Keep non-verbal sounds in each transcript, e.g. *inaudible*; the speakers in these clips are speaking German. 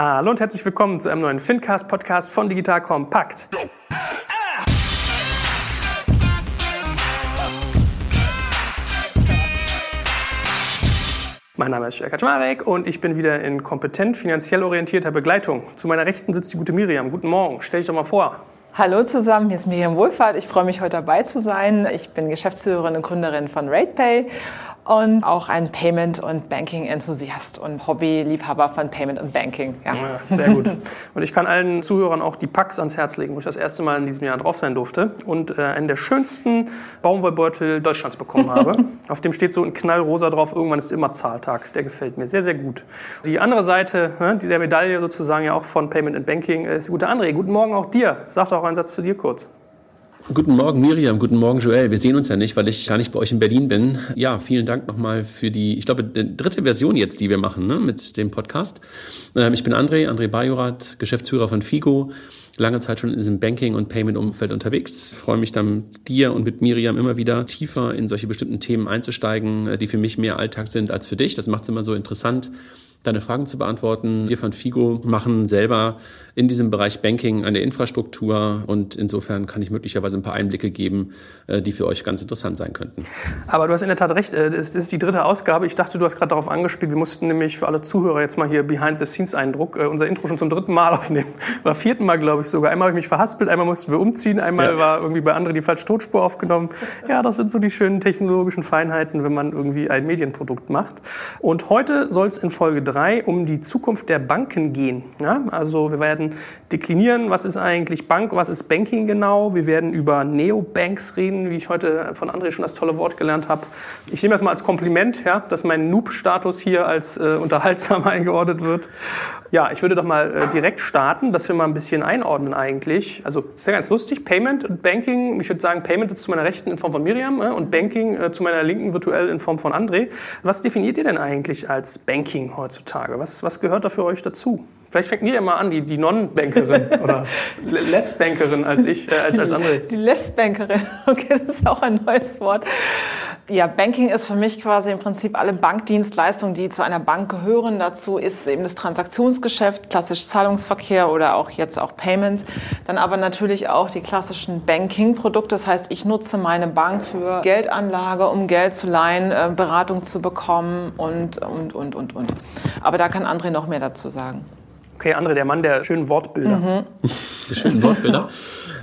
Hallo und herzlich willkommen zu einem neuen Fincast-Podcast von Digital Kompakt. Mein Name ist Jörg Kaczmarek und ich bin wieder in kompetent finanziell orientierter Begleitung. Zu meiner Rechten sitzt die gute Miriam. Guten Morgen, stell dich doch mal vor. Hallo zusammen, hier ist Miriam Wohlfahrt. Ich freue mich, heute dabei zu sein. Ich bin Geschäftsführerin und Gründerin von RatePay und auch ein Payment- und Banking-Enthusiast und Hobby-Liebhaber von Payment und Banking. Ja. ja. sehr gut. Und ich kann allen Zuhörern auch die Packs ans Herz legen, wo ich das erste Mal in diesem Jahr drauf sein durfte und äh, einen der schönsten Baumwollbeutel Deutschlands bekommen *laughs* habe. Auf dem steht so ein Knallrosa drauf, irgendwann ist immer Zahltag. Der gefällt mir sehr, sehr gut. Die andere Seite ne, die der Medaille sozusagen ja auch von Payment and Banking ist die gute André. Guten Morgen auch dir. Sag doch einen Satz zu dir kurz. Guten Morgen Miriam, guten Morgen Joel. Wir sehen uns ja nicht, weil ich gar nicht bei euch in Berlin bin. Ja, vielen Dank nochmal für die, ich glaube, dritte Version jetzt, die wir machen ne, mit dem Podcast. Ähm, ich bin André, André Bajorat, Geschäftsführer von FIGO. Lange Zeit schon in diesem Banking- und Payment-Umfeld unterwegs. Freue mich dann mit dir und mit Miriam immer wieder tiefer in solche bestimmten Themen einzusteigen, äh, die für mich mehr Alltag sind als für dich. Das macht es immer so interessant deine Fragen zu beantworten. Wir von FIGO machen selber in diesem Bereich Banking eine Infrastruktur und insofern kann ich möglicherweise ein paar Einblicke geben, äh, die für euch ganz interessant sein könnten. Aber du hast in der Tat recht, äh, das ist die dritte Ausgabe. Ich dachte, du hast gerade darauf angespielt, wir mussten nämlich für alle Zuhörer jetzt mal hier Behind-the-Scenes-Eindruck äh, unser Intro schon zum dritten Mal *laughs* aufnehmen. War vierten Mal, glaube ich sogar. Einmal habe ich mich verhaspelt, einmal mussten wir umziehen, einmal ja. war irgendwie bei anderen die falsche Totspur aufgenommen. Ja, das sind so die schönen technologischen Feinheiten, wenn man irgendwie ein Medienprodukt macht. Und heute soll es in Folge 3 um die Zukunft der Banken gehen. Ja, also wir werden deklinieren, was ist eigentlich Bank, was ist Banking genau. Wir werden über Neobanks reden, wie ich heute von André schon das tolle Wort gelernt habe. Ich nehme das mal als Kompliment, ja, dass mein Noob-Status hier als äh, unterhaltsam *laughs* eingeordnet wird. Ja, ich würde doch mal äh, direkt starten, dass wir mal ein bisschen einordnen eigentlich. Also ist ja ganz lustig, Payment und Banking. Ich würde sagen, Payment ist zu meiner Rechten in Form von Miriam äh, und Banking äh, zu meiner Linken virtuell in Form von André. Was definiert ihr denn eigentlich als Banking heutzutage? Was, was gehört da für euch dazu? Vielleicht fängt Miriam mal an, die, die Non-Bankerin *laughs* oder Less-Bankerin als ich, äh, als, als andere. Die Less-Bankerin, *laughs* okay, das ist auch ein neues Wort. Ja, Banking ist für mich quasi im Prinzip alle Bankdienstleistungen, die zu einer Bank gehören. Dazu ist eben das Transaktionsgeschäft, klassisch Zahlungsverkehr oder auch jetzt auch Payment. Dann aber natürlich auch die klassischen Banking-Produkte. Das heißt, ich nutze meine Bank für Geldanlage, um Geld zu leihen, äh, Beratung zu bekommen und, und, und, und, und. Aber da kann André noch mehr dazu sagen. Okay, André, der Mann der schönen Wortbilder. Mhm. *laughs* Die schönen Wortbilder. *laughs*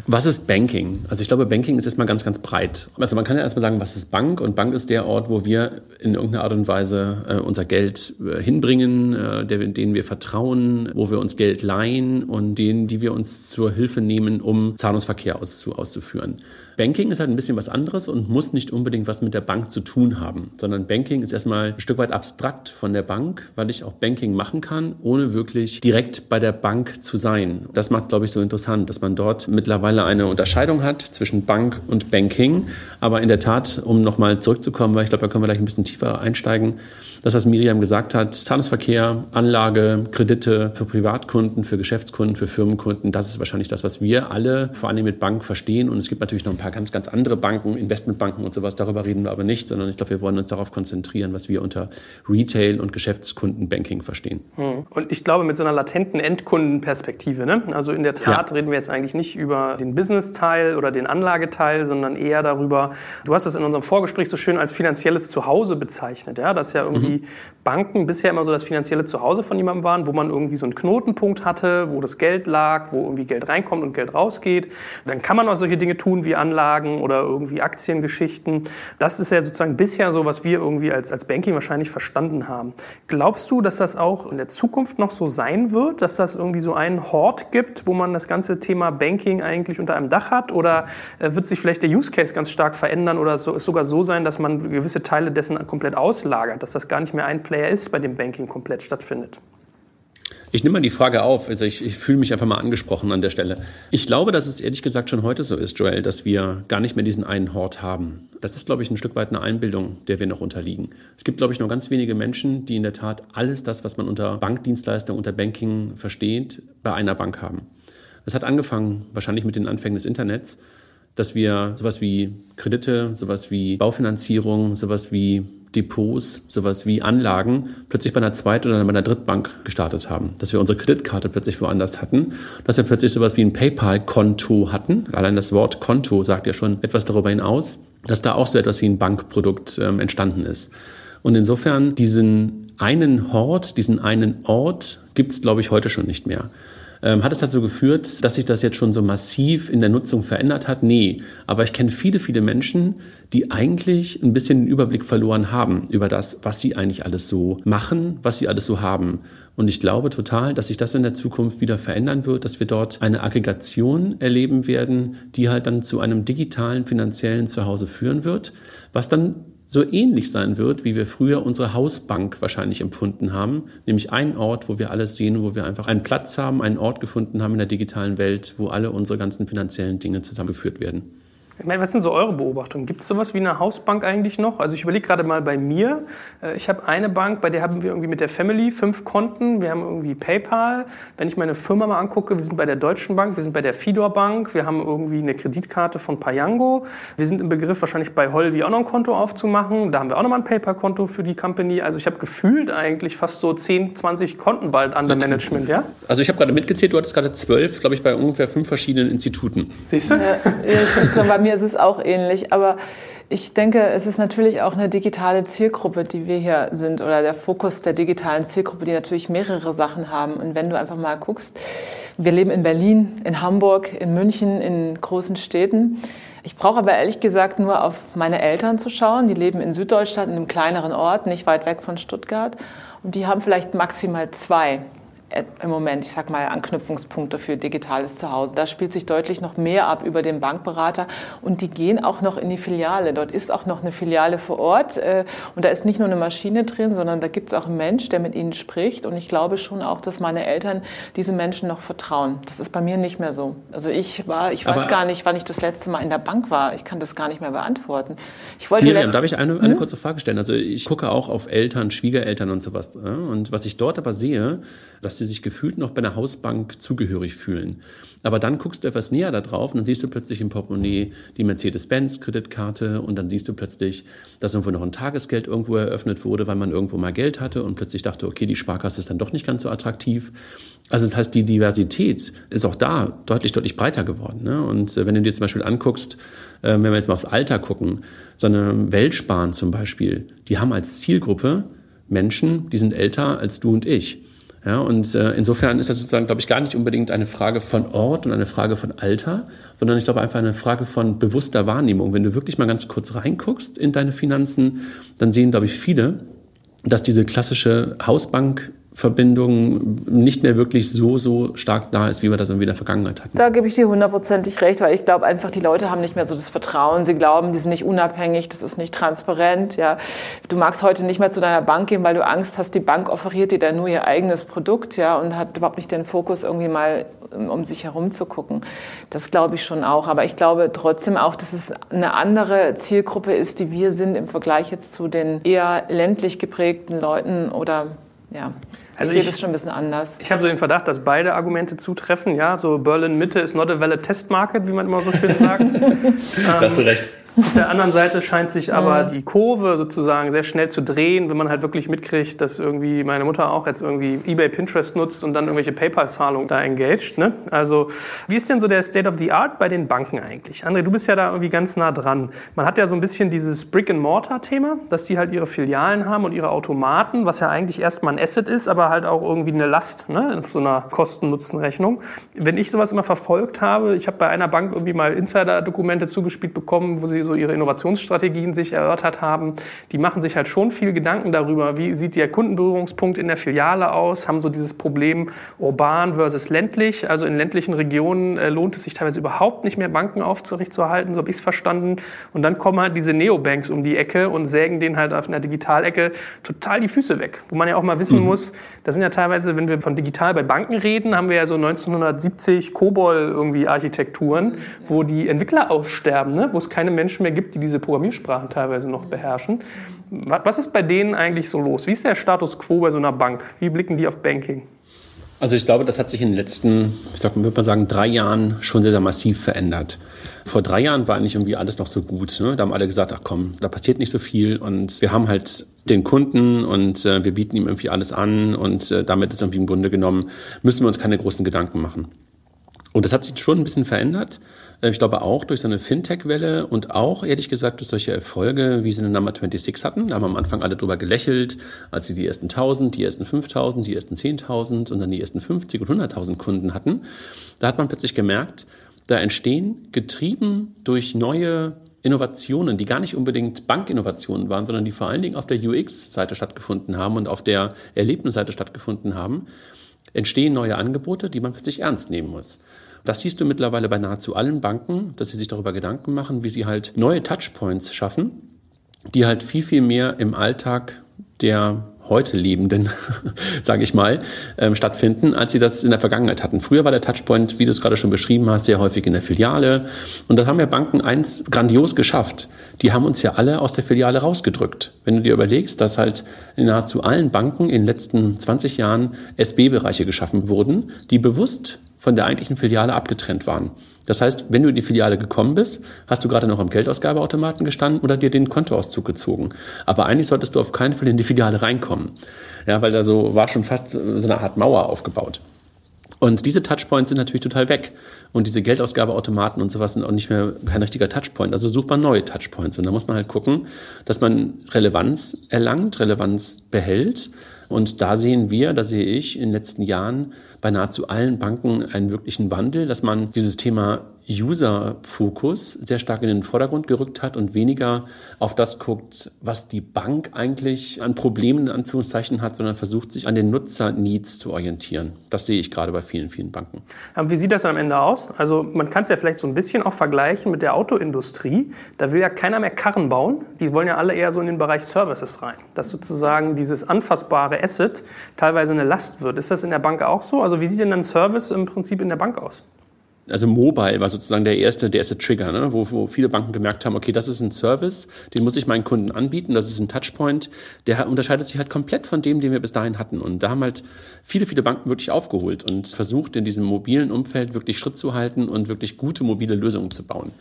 Was ist Banking? Also ich glaube, Banking ist erstmal ganz, ganz breit. Also man kann ja erstmal sagen, was ist Bank? Und Bank ist der Ort, wo wir in irgendeiner Art und Weise äh, unser Geld äh, hinbringen, äh, der, denen wir vertrauen, wo wir uns Geld leihen und denen, die wir uns zur Hilfe nehmen, um Zahlungsverkehr auszu auszuführen. Banking ist halt ein bisschen was anderes und muss nicht unbedingt was mit der Bank zu tun haben, sondern Banking ist erstmal ein Stück weit abstrakt von der Bank, weil ich auch Banking machen kann, ohne wirklich direkt bei der Bank zu sein. Das macht es, glaube ich, so interessant, dass man dort mittlerweile eine Unterscheidung hat zwischen Bank und Banking. Aber in der Tat, um nochmal zurückzukommen, weil ich glaube, da können wir gleich ein bisschen tiefer einsteigen, das, was Miriam gesagt hat, Zahlungsverkehr, Anlage, Kredite für Privatkunden, für Geschäftskunden, für Firmenkunden, das ist wahrscheinlich das, was wir alle vor allem mit Bank verstehen. Und es gibt natürlich noch ein paar ganz, ganz andere Banken, Investmentbanken und sowas, darüber reden wir aber nicht, sondern ich glaube, wir wollen uns darauf konzentrieren, was wir unter Retail und Geschäftskundenbanking verstehen. Hm. Und ich glaube, mit so einer latenten Endkundenperspektive, ne? also in der Tat ja. reden wir jetzt eigentlich nicht über den Business-Teil oder den Anlageteil, sondern eher darüber, du hast das in unserem Vorgespräch so schön als finanzielles Zuhause bezeichnet, ja, dass ja irgendwie mhm Banken bisher immer so das finanzielle Zuhause von jemandem waren, wo man irgendwie so einen Knotenpunkt hatte, wo das Geld lag, wo irgendwie Geld reinkommt und Geld rausgeht. Dann kann man auch solche Dinge tun wie Anlagen oder irgendwie Aktiengeschichten. Das ist ja sozusagen bisher so, was wir irgendwie als, als Banking wahrscheinlich verstanden haben. Glaubst du, dass das auch in der Zukunft noch so sein wird, dass das irgendwie so einen Hort gibt, wo man das ganze Thema Banking eigentlich unter einem Dach hat? Oder äh, wird sich vielleicht der Use Case ganz stark verändern oder es sogar so sein, dass man gewisse Teile dessen komplett auslagert, dass das gar nicht mehr ein Player ist, bei dem Banking komplett stattfindet. Ich nehme mal die Frage auf. Also ich, ich fühle mich einfach mal angesprochen an der Stelle. Ich glaube, dass es ehrlich gesagt schon heute so ist, Joel, dass wir gar nicht mehr diesen einen Hort haben. Das ist, glaube ich, ein Stück weit eine Einbildung, der wir noch unterliegen. Es gibt, glaube ich, nur ganz wenige Menschen, die in der Tat alles das, was man unter Bankdienstleistung, unter Banking versteht, bei einer Bank haben. Das hat angefangen wahrscheinlich mit den Anfängen des Internets, dass wir sowas wie Kredite, sowas wie Baufinanzierung, sowas wie Bankdepots, sowas wie Anlagen, plötzlich bei einer Zweit- oder bei einer Drittbank gestartet haben. Dass wir unsere Kreditkarte plötzlich woanders hatten, dass wir plötzlich sowas wie ein PayPal-Konto hatten. Allein das Wort Konto sagt ja schon etwas darüber hinaus, dass da auch so etwas wie ein Bankprodukt ähm, entstanden ist. Und insofern diesen einen Hort, diesen einen Ort gibt es, glaube ich, heute schon nicht mehr. Ähm, hat es dazu geführt, dass sich das jetzt schon so massiv in der Nutzung verändert hat? Nee. Aber ich kenne viele, viele Menschen, die eigentlich ein bisschen den Überblick verloren haben über das, was sie eigentlich alles so machen, was sie alles so haben. Und ich glaube total, dass sich das in der Zukunft wieder verändern wird, dass wir dort eine Aggregation erleben werden, die halt dann zu einem digitalen finanziellen Zuhause führen wird, was dann so ähnlich sein wird, wie wir früher unsere Hausbank wahrscheinlich empfunden haben, nämlich ein Ort, wo wir alles sehen, wo wir einfach einen Platz haben, einen Ort gefunden haben in der digitalen Welt, wo alle unsere ganzen finanziellen Dinge zusammengeführt werden. Ich meine, was sind so eure Beobachtungen? Gibt es sowas wie eine Hausbank eigentlich noch? Also ich überlege gerade mal bei mir. Äh, ich habe eine Bank, bei der haben wir irgendwie mit der Family fünf Konten. Wir haben irgendwie PayPal. Wenn ich meine Firma mal angucke, wir sind bei der Deutschen Bank, wir sind bei der Fidor Bank, wir haben irgendwie eine Kreditkarte von Payango. Wir sind im Begriff, wahrscheinlich bei Holvi auch noch ein Konto aufzumachen. Da haben wir auch nochmal ein PayPal-Konto für die Company. Also ich habe gefühlt eigentlich fast so 10, 20 Konten bald under Management, ja? Also ich habe gerade mitgezählt, du hattest gerade zwölf, glaube ich, bei ungefähr fünf verschiedenen Instituten. Siehst du? Ja, mir ist es auch ähnlich, aber ich denke, es ist natürlich auch eine digitale Zielgruppe, die wir hier sind oder der Fokus der digitalen Zielgruppe, die natürlich mehrere Sachen haben. Und wenn du einfach mal guckst, wir leben in Berlin, in Hamburg, in München, in großen Städten. Ich brauche aber ehrlich gesagt nur auf meine Eltern zu schauen. Die leben in Süddeutschland, in einem kleineren Ort, nicht weit weg von Stuttgart. Und die haben vielleicht maximal zwei im Moment, ich sag mal, Anknüpfungspunkte für digitales Zuhause. Da spielt sich deutlich noch mehr ab über den Bankberater und die gehen auch noch in die Filiale. Dort ist auch noch eine Filiale vor Ort äh, und da ist nicht nur eine Maschine drin, sondern da gibt es auch einen Mensch, der mit ihnen spricht und ich glaube schon auch, dass meine Eltern diese Menschen noch vertrauen. Das ist bei mir nicht mehr so. Also ich war, ich weiß Aber gar nicht, wann ich das letzte Mal in der Bank war. Ich kann das gar nicht mehr beantworten. Ich wollte Miriam, darf ich eine, eine hm? kurze Frage stellen? Also ich gucke auch auf Eltern, Schwiegereltern und sowas. Und was ich dort aber sehe, dass sie sich gefühlt noch bei einer Hausbank zugehörig fühlen. Aber dann guckst du etwas näher da drauf und dann siehst du plötzlich im Portemonnaie die Mercedes-Benz-Kreditkarte und dann siehst du plötzlich, dass irgendwo noch ein Tagesgeld irgendwo eröffnet wurde, weil man irgendwo mal Geld hatte und plötzlich dachte, okay, die Sparkasse ist dann doch nicht ganz so attraktiv. Also das heißt, die Diversität ist auch da deutlich, deutlich breiter geworden. Ne? Und äh, wenn du dir zum Beispiel anguckst, äh, wenn wir jetzt mal aufs Alter gucken, so eine Weltsparen zum Beispiel, die haben als Zielgruppe Menschen, die sind älter als du und ich. Ja, und äh, insofern ist das sozusagen, glaube ich, gar nicht unbedingt eine Frage von Ort und eine Frage von Alter, sondern ich glaube einfach eine Frage von bewusster Wahrnehmung. Wenn du wirklich mal ganz kurz reinguckst in deine Finanzen, dann sehen, glaube ich, viele, dass diese klassische Hausbank Verbindung nicht mehr wirklich so, so stark da ist, wie wir das in der Vergangenheit hatten. Da gebe ich dir hundertprozentig recht, weil ich glaube einfach, die Leute haben nicht mehr so das Vertrauen. Sie glauben, die sind nicht unabhängig, das ist nicht transparent. Ja. Du magst heute nicht mehr zu deiner Bank gehen, weil du Angst hast, die Bank offeriert dir dann nur ihr eigenes Produkt ja, und hat überhaupt nicht den Fokus, irgendwie mal um sich herum zu gucken. Das glaube ich schon auch. Aber ich glaube trotzdem auch, dass es eine andere Zielgruppe ist, die wir sind im Vergleich jetzt zu den eher ländlich geprägten Leuten oder ja. Also ich sehe das schon ein bisschen anders. Ich habe so den Verdacht, dass beide Argumente zutreffen. Ja, so Berlin Mitte ist not a valid test market, wie man immer so schön sagt. *laughs* da hast du recht. Auf der anderen Seite scheint sich aber die Kurve sozusagen sehr schnell zu drehen, wenn man halt wirklich mitkriegt, dass irgendwie meine Mutter auch jetzt irgendwie eBay Pinterest nutzt und dann irgendwelche PayPal-Zahlungen da engaged. Ne? Also wie ist denn so der State of the Art bei den Banken eigentlich? André, du bist ja da irgendwie ganz nah dran. Man hat ja so ein bisschen dieses Brick-and-Mortar-Thema, dass die halt ihre Filialen haben und ihre Automaten, was ja eigentlich erstmal ein Asset ist, aber halt auch irgendwie eine Last ne? auf so einer Kosten-Nutzen-Rechnung. Wenn ich sowas immer verfolgt habe, ich habe bei einer Bank irgendwie mal Insider-Dokumente zugespielt bekommen, wo sie so ihre Innovationsstrategien sich erörtert haben, die machen sich halt schon viel Gedanken darüber, wie sieht der Kundenberührungspunkt in der Filiale aus, haben so dieses Problem urban versus ländlich. Also in ländlichen Regionen äh, lohnt es sich teilweise überhaupt nicht mehr, Banken aufrechtzuerhalten, so habe ich es verstanden. Und dann kommen halt diese Neobanks um die Ecke und sägen denen halt auf einer Digitalecke total die Füße weg. Wo man ja auch mal wissen mhm. muss, da sind ja teilweise, wenn wir von digital bei Banken reden, haben wir ja so 1970 COBOL irgendwie Architekturen, wo die Entwickler aussterben, ne? wo es keine Menschen Menschen mehr gibt, die diese Programmiersprachen teilweise noch beherrschen. Was ist bei denen eigentlich so los? Wie ist der Status quo bei so einer Bank? Wie blicken die auf Banking? Also ich glaube, das hat sich in den letzten, ich sag, würde mal sagen, drei Jahren schon sehr, sehr massiv verändert. vor drei Jahren war eigentlich irgendwie alles noch so gut. Ne? Da haben alle gesagt, ach komm, da passiert nicht so viel und wir haben halt den Kunden und äh, wir bieten ihm irgendwie alles an und äh, damit ist irgendwie im Grunde genommen, müssen wir uns keine großen Gedanken machen. Und das hat sich schon ein bisschen verändert. Äh, ich glaube auch durch so eine Fintech-Welle und auch, ehrlich gesagt, durch solche Erfolge, wie sie in Number 26 hatten. Da haben am Anfang alle drüber gelächelt, als sie die ersten 1000, die ersten 5000, die ersten 10.000 und dann die ersten 50 und 100.000 Kunden hatten. Da hat man plötzlich gemerkt, da entstehen, getrieben durch neue Innovationen, die gar nicht unbedingt Bankinnovationen waren, sondern die vor allen Dingen auf der UX-Seite stattgefunden haben und auf der Erlebnisseite stattgefunden haben, entstehen neue Angebote, die man plötzlich ernst nehmen muss. Das siehst du mittlerweile bei nahezu allen Banken, dass sie sich darüber Gedanken machen, wie sie halt neue Touchpoints schaffen, die halt viel, viel mehr im Alltag der heute Lebenden, *laughs* sage ich mal, ähm, stattfinden, als sie das in der Vergangenheit hatten. Früher war der Touchpoint, wie du es gerade schon beschrieben hast, sehr häufig in der Filiale. Und das haben ja Banken eins grandios geschafft. Die haben uns ja alle aus der Filiale rausgedrückt. Wenn du dir überlegst, dass halt in nahezu allen Banken in den letzten 20 Jahren SB-Bereiche geschaffen wurden, die bewusst von der eigentlichen Filiale abgetrennt waren. Das heißt, wenn du in die Filiale gekommen bist, hast du gerade noch am Geldausgabeautomaten gestanden oder dir den Kontoauszug gezogen. Aber eigentlich solltest du auf keinen Fall in die Filiale reinkommen. Ja, weil da so war schon fast so eine Art Mauer aufgebaut. Und diese Touchpoints sind natürlich total weg. Und diese Geldausgabeautomaten und sowas sind auch nicht mehr kein richtiger Touchpoint. Also sucht man neue Touchpoints. Und da muss man halt gucken, dass man Relevanz erlangt, Relevanz behält. Und da sehen wir, da sehe ich in den letzten Jahren bei nahezu allen Banken einen wirklichen Wandel, dass man dieses Thema User-Fokus sehr stark in den Vordergrund gerückt hat und weniger auf das guckt, was die Bank eigentlich an Problemen in Anführungszeichen hat, sondern versucht, sich an den Nutzer-Needs zu orientieren. Das sehe ich gerade bei vielen, vielen Banken. Wie sieht das am Ende aus? Also man kann es ja vielleicht so ein bisschen auch vergleichen mit der Autoindustrie. Da will ja keiner mehr Karren bauen. Die wollen ja alle eher so in den Bereich Services rein. Dass sozusagen dieses anfassbare Asset teilweise eine Last wird. Ist das in der Bank auch so? Also wie sieht denn ein Service im Prinzip in der Bank aus? Also Mobile war sozusagen der erste, der erste Trigger, ne? wo, wo viele Banken gemerkt haben, okay, das ist ein Service, den muss ich meinen Kunden anbieten, das ist ein Touchpoint, der unterscheidet sich halt komplett von dem, den wir bis dahin hatten. Und da haben halt viele, viele Banken wirklich aufgeholt und versucht, in diesem mobilen Umfeld wirklich Schritt zu halten und wirklich gute mobile Lösungen zu bauen.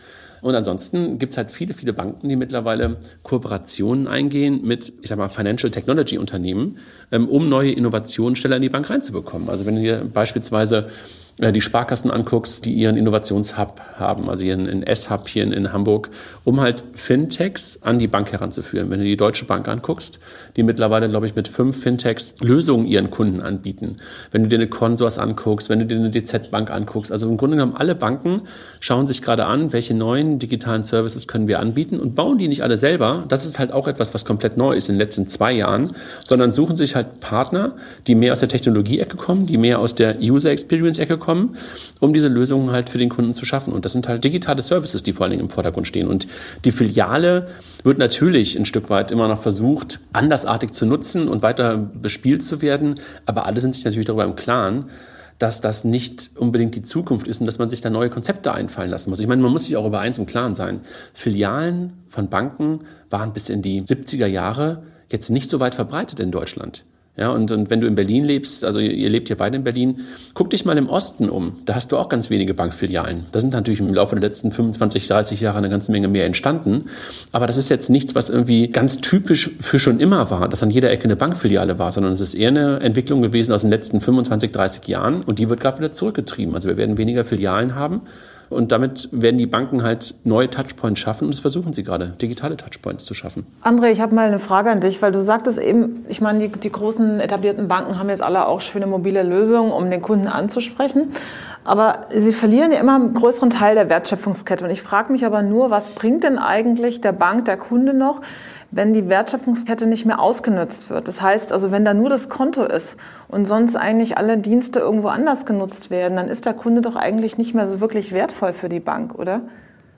Und ansonsten gibt's halt viele, viele Banken, die mittlerweile Kooperationen eingehen mit, ich sag mal, Financial Technology Unternehmen, ähm, um neue Innovationen schneller in die Bank reinzubekommen. Also wenn du beispielsweise die Sparkassen anguckst, die ihren Innovationshub haben, also ihren S-Hub hier in, in, Hamburg, um halt Fintechs an die Bank heranzuführen. Wenn du die Deutsche Bank anguckst, die mittlerweile, glaube ich, mit fünf Fintechs Lösungen ihren Kunden anbieten. Wenn du dir eine Consors anguckst, wenn du dir eine DZ Bank anguckst, also im Grunde genommen alle Banken schauen sich gerade an, welche neuen digitalen Services können wir anbieten und bauen die nicht alle selber. Das ist halt auch etwas, was komplett neu ist in den letzten zwei Jahren, sondern suchen sich halt Partner, die mehr aus der Technologie-Ecke kommen, die mehr aus der User Experience-Ecke kommen, um diese Lösungen halt für den Kunden zu schaffen. Und das sind halt digitale Services, die vor allen Dingen im Vordergrund stehen. Und die Filiale wird natürlich ein Stück weit immer noch versucht, andersartig zu nutzen und weiter bespielt zu werden. Aber alle sind sich natürlich darüber im Klaren, dass das nicht unbedingt die Zukunft ist und dass man sich da neue Konzepte einfallen lassen muss. Ich meine, man muss sich auch über eins im Klaren sein. Filialen von Banken waren bis in die 70er Jahre jetzt nicht so weit verbreitet in Deutschland. Ja, und, und wenn du in Berlin lebst, also ihr, lebt hier beide in Berlin, guck dich mal im Osten um. Da hast du auch ganz wenige Bankfilialen. Da sind natürlich im Laufe der letzten 25, 30 Jahre eine ganze Menge mehr entstanden. Aber das ist jetzt nichts, was irgendwie ganz typisch für schon immer war, dass an jeder Ecke eine Bankfiliale war, sondern es ist eher eine Entwicklung gewesen aus den letzten 25, 30 Jahren. Und die wird gerade wieder zurückgetrieben. Also wir werden weniger Filialen haben. Und damit werden die Banken halt neue Touchpoints schaffen und das versuchen sie gerade, digitale Touchpoints zu schaffen. André, ich habe mal eine Frage an dich, weil du sagtest eben, ich meine, die, die großen etablierten Banken haben jetzt alle auch schöne mobile Lösungen, um den Kunden anzusprechen. Aber sie verlieren ja immer einen größeren Teil der Wertschöpfungskette. Und ich frage mich aber nur, was bringt denn eigentlich der Bank, der Kunde noch, wenn die Wertschöpfungskette nicht mehr ausgenutzt wird. Das heißt also, wenn da nur das Konto ist und sonst eigentlich alle Dienste irgendwo anders genutzt werden, dann ist der Kunde doch eigentlich nicht mehr so wirklich wertvoll für die Bank, oder?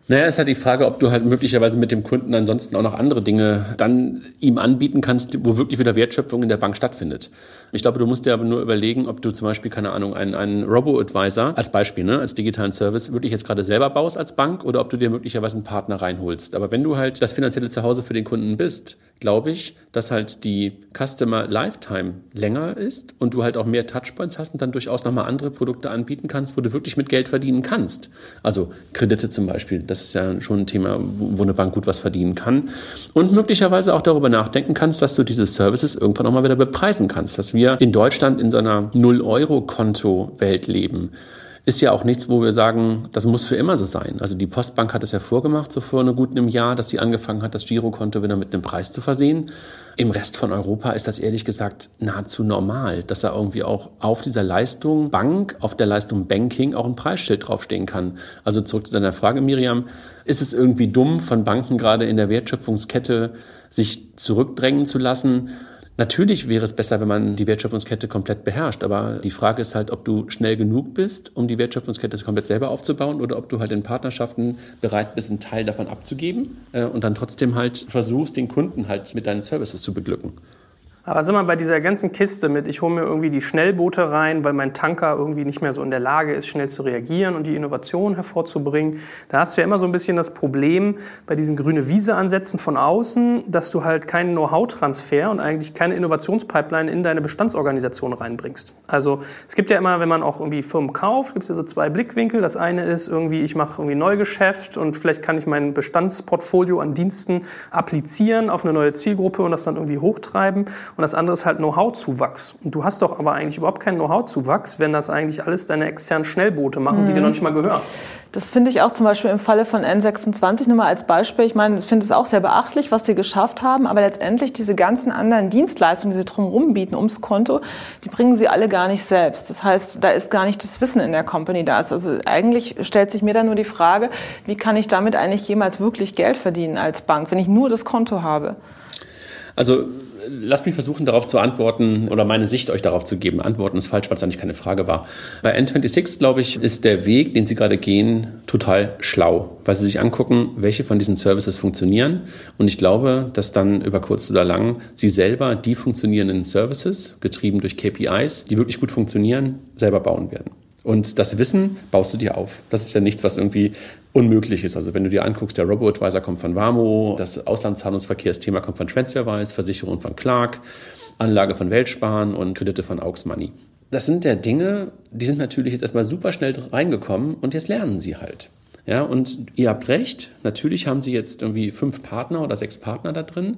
Naja, ist halt die Frage, ob du halt möglicherweise mit dem Kunden ansonsten auch noch andere Dinge dann ihm anbieten kannst, wo wirklich wieder Wertschöpfung in der Bank stattfindet. Ich glaube, du musst dir aber nur überlegen, ob du zum Beispiel, keine Ahnung, einen, einen Robo-Advisor als Beispiel, ne, als digitalen Service wirklich jetzt gerade selber baust als Bank oder ob du dir möglicherweise einen Partner reinholst. Aber wenn du halt das finanzielle Zuhause für den Kunden bist, glaube ich, dass halt die Customer Lifetime länger ist und du halt auch mehr Touchpoints hast und dann durchaus nochmal andere Produkte anbieten kannst, wo du wirklich mit Geld verdienen kannst. Also Kredite zum Beispiel, das ist ja schon ein Thema, wo eine Bank gut was verdienen kann. Und möglicherweise auch darüber nachdenken kannst, dass du diese Services irgendwann auch mal wieder bepreisen kannst. Dass wir in Deutschland in so einer Null-Euro-Konto-Welt leben ist ja auch nichts, wo wir sagen, das muss für immer so sein. Also die Postbank hat es ja vorgemacht, so vor einem guten Jahr, dass sie angefangen hat, das Girokonto wieder mit einem Preis zu versehen. Im Rest von Europa ist das ehrlich gesagt nahezu normal, dass da irgendwie auch auf dieser Leistung Bank, auf der Leistung Banking auch ein Preisschild draufstehen kann. Also zurück zu deiner Frage, Miriam. Ist es irgendwie dumm, von Banken gerade in der Wertschöpfungskette sich zurückdrängen zu lassen? Natürlich wäre es besser, wenn man die Wertschöpfungskette komplett beherrscht. Aber die Frage ist halt, ob du schnell genug bist, um die Wertschöpfungskette komplett selber aufzubauen oder ob du halt in Partnerschaften bereit bist, einen Teil davon abzugeben äh, und dann trotzdem halt versuchst, den Kunden halt mit deinen Services zu beglücken. Aber sag mal, bei dieser ganzen Kiste mit, ich hole mir irgendwie die Schnellboote rein, weil mein Tanker irgendwie nicht mehr so in der Lage ist, schnell zu reagieren und die Innovation hervorzubringen, da hast du ja immer so ein bisschen das Problem bei diesen grüne Wiese-Ansätzen von außen, dass du halt keinen Know-how-Transfer und eigentlich keine Innovationspipeline in deine Bestandsorganisation reinbringst. Also es gibt ja immer, wenn man auch irgendwie Firmen kauft, gibt es ja so zwei Blickwinkel. Das eine ist irgendwie, ich mache irgendwie Neugeschäft und vielleicht kann ich mein Bestandsportfolio an Diensten applizieren auf eine neue Zielgruppe und das dann irgendwie hochtreiben und das andere ist halt Know-how-Zuwachs. Und du hast doch aber eigentlich überhaupt keinen Know-how-Zuwachs, wenn das eigentlich alles deine externen Schnellboote machen, mhm. die dir noch nicht mal gehören. Das finde ich auch zum Beispiel im Falle von N26 nur mal als Beispiel. Ich meine, ich finde es auch sehr beachtlich, was die geschafft haben, aber letztendlich diese ganzen anderen Dienstleistungen, die sie drumherum bieten ums Konto, die bringen sie alle gar nicht selbst. Das heißt, da ist gar nicht das Wissen in der Company da. Also eigentlich stellt sich mir dann nur die Frage, wie kann ich damit eigentlich jemals wirklich Geld verdienen als Bank, wenn ich nur das Konto habe? Also lasst mich versuchen, darauf zu antworten oder meine Sicht euch darauf zu geben. Antworten ist falsch, weil es eigentlich keine Frage war. Bei N26, glaube ich, ist der Weg, den Sie gerade gehen, total schlau, weil Sie sich angucken, welche von diesen Services funktionieren. Und ich glaube, dass dann über kurz oder lang Sie selber die funktionierenden Services, getrieben durch KPIs, die wirklich gut funktionieren, selber bauen werden. Und das Wissen baust du dir auf. Das ist ja nichts, was irgendwie unmöglich ist. Also wenn du dir anguckst, der Robo-Advisor kommt von Warmo, das Auslandszahlungsverkehrsthema kommt von TransferWise, Versicherung von Clark, Anlage von Weltsparen und Kredite von Aux Money. Das sind ja Dinge, die sind natürlich jetzt erstmal super schnell reingekommen und jetzt lernen sie halt. Ja, und ihr habt recht, natürlich haben sie jetzt irgendwie fünf Partner oder sechs Partner da drin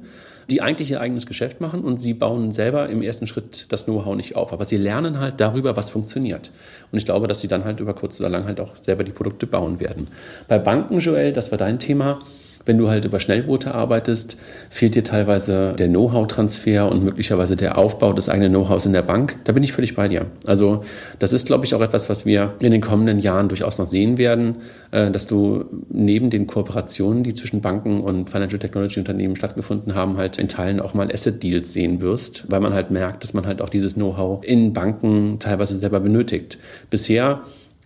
die eigentlich ihr eigenes Geschäft machen und sie bauen selber im ersten Schritt das Know-how nicht auf. Aber sie lernen halt darüber, was funktioniert. Und ich glaube, dass sie dann halt über kurz oder lang halt auch selber die Produkte bauen werden. Bei Banken, Joel, das war dein Thema wenn du halt über Schnellboote arbeitest, fehlt dir teilweise der Know-how-Transfer und möglicherweise der Aufbau des eigenen Know-hows in der Bank. Da bin ich völlig bei dir. Also das ist, glaube ich, auch etwas, was wir in den kommenden Jahren durchaus noch sehen werden, äh, dass du neben den Kooperationen, die zwischen Banken und Financial Technology Unternehmen stattgefunden haben, halt in Teilen auch mal Asset-Deals sehen wirst, weil man halt merkt, dass man halt auch dieses Know-how in Banken teilweise selber benötigt. Bisher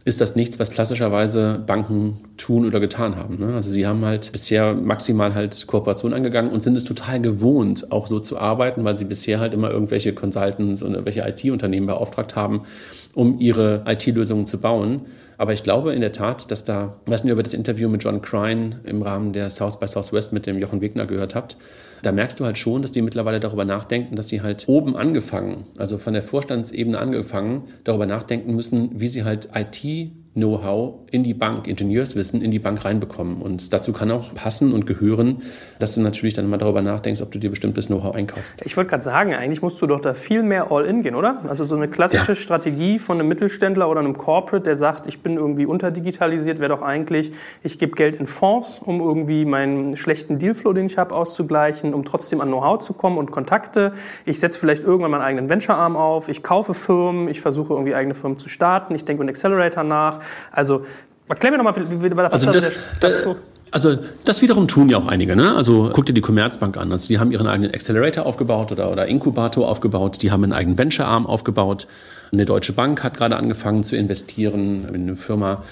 ist das nichts, was klassischerweise Banken tun oder getan haben. Ne? Also sie haben halt bisher maximal halt Kooperation angegangen und sind es total gewohnt, auch so zu arbeiten, weil sie bisher halt immer irgendwelche Consultants und irgendwelche IT-Unternehmen beauftragt haben, um ihre IT-Lösungen zu bauen. Aber ich glaube in der Tat, dass da, was ihr über das Interview mit John Crine im Rahmen der South by Southwest mit dem Jochen Wegner gehört habt, da merkst du halt schon, dass die mittlerweile darüber nachdenken, dass sie halt oben angefangen, also von der Vorstandsebene angefangen, darüber nachdenken müssen, wie sie halt IT Know-how in die Bank, Ingenieurswissen in die Bank reinbekommen. Und dazu kann auch passen und gehören, dass du natürlich dann mal darüber nachdenkst, ob du dir bestimmtes Know-how einkaufst. Ich wollte gerade sagen, eigentlich musst du doch da viel mehr All-In gehen, oder? Also so eine klassische ja. Strategie von einem Mittelständler oder einem Corporate, der sagt, ich bin irgendwie unterdigitalisiert, wäre doch eigentlich, ich gebe Geld in Fonds, um irgendwie meinen schlechten Dealflow, den ich habe, auszugleichen, um trotzdem an Know-how zu kommen und Kontakte. Ich setze vielleicht irgendwann meinen eigenen Venture-Arm auf, ich kaufe Firmen, ich versuche irgendwie eigene Firmen zu starten, ich denke einen Accelerator nach. Also erklär mir nochmal, wie, wie, was also das, das, also das wiederum tun ja auch einige. Ne? Also guck dir die Commerzbank an. Also die haben ihren eigenen Accelerator aufgebaut oder, oder Inkubator aufgebaut. Die haben einen eigenen Venture-Arm aufgebaut. Eine Deutsche Bank hat gerade angefangen zu investieren in eine Firma,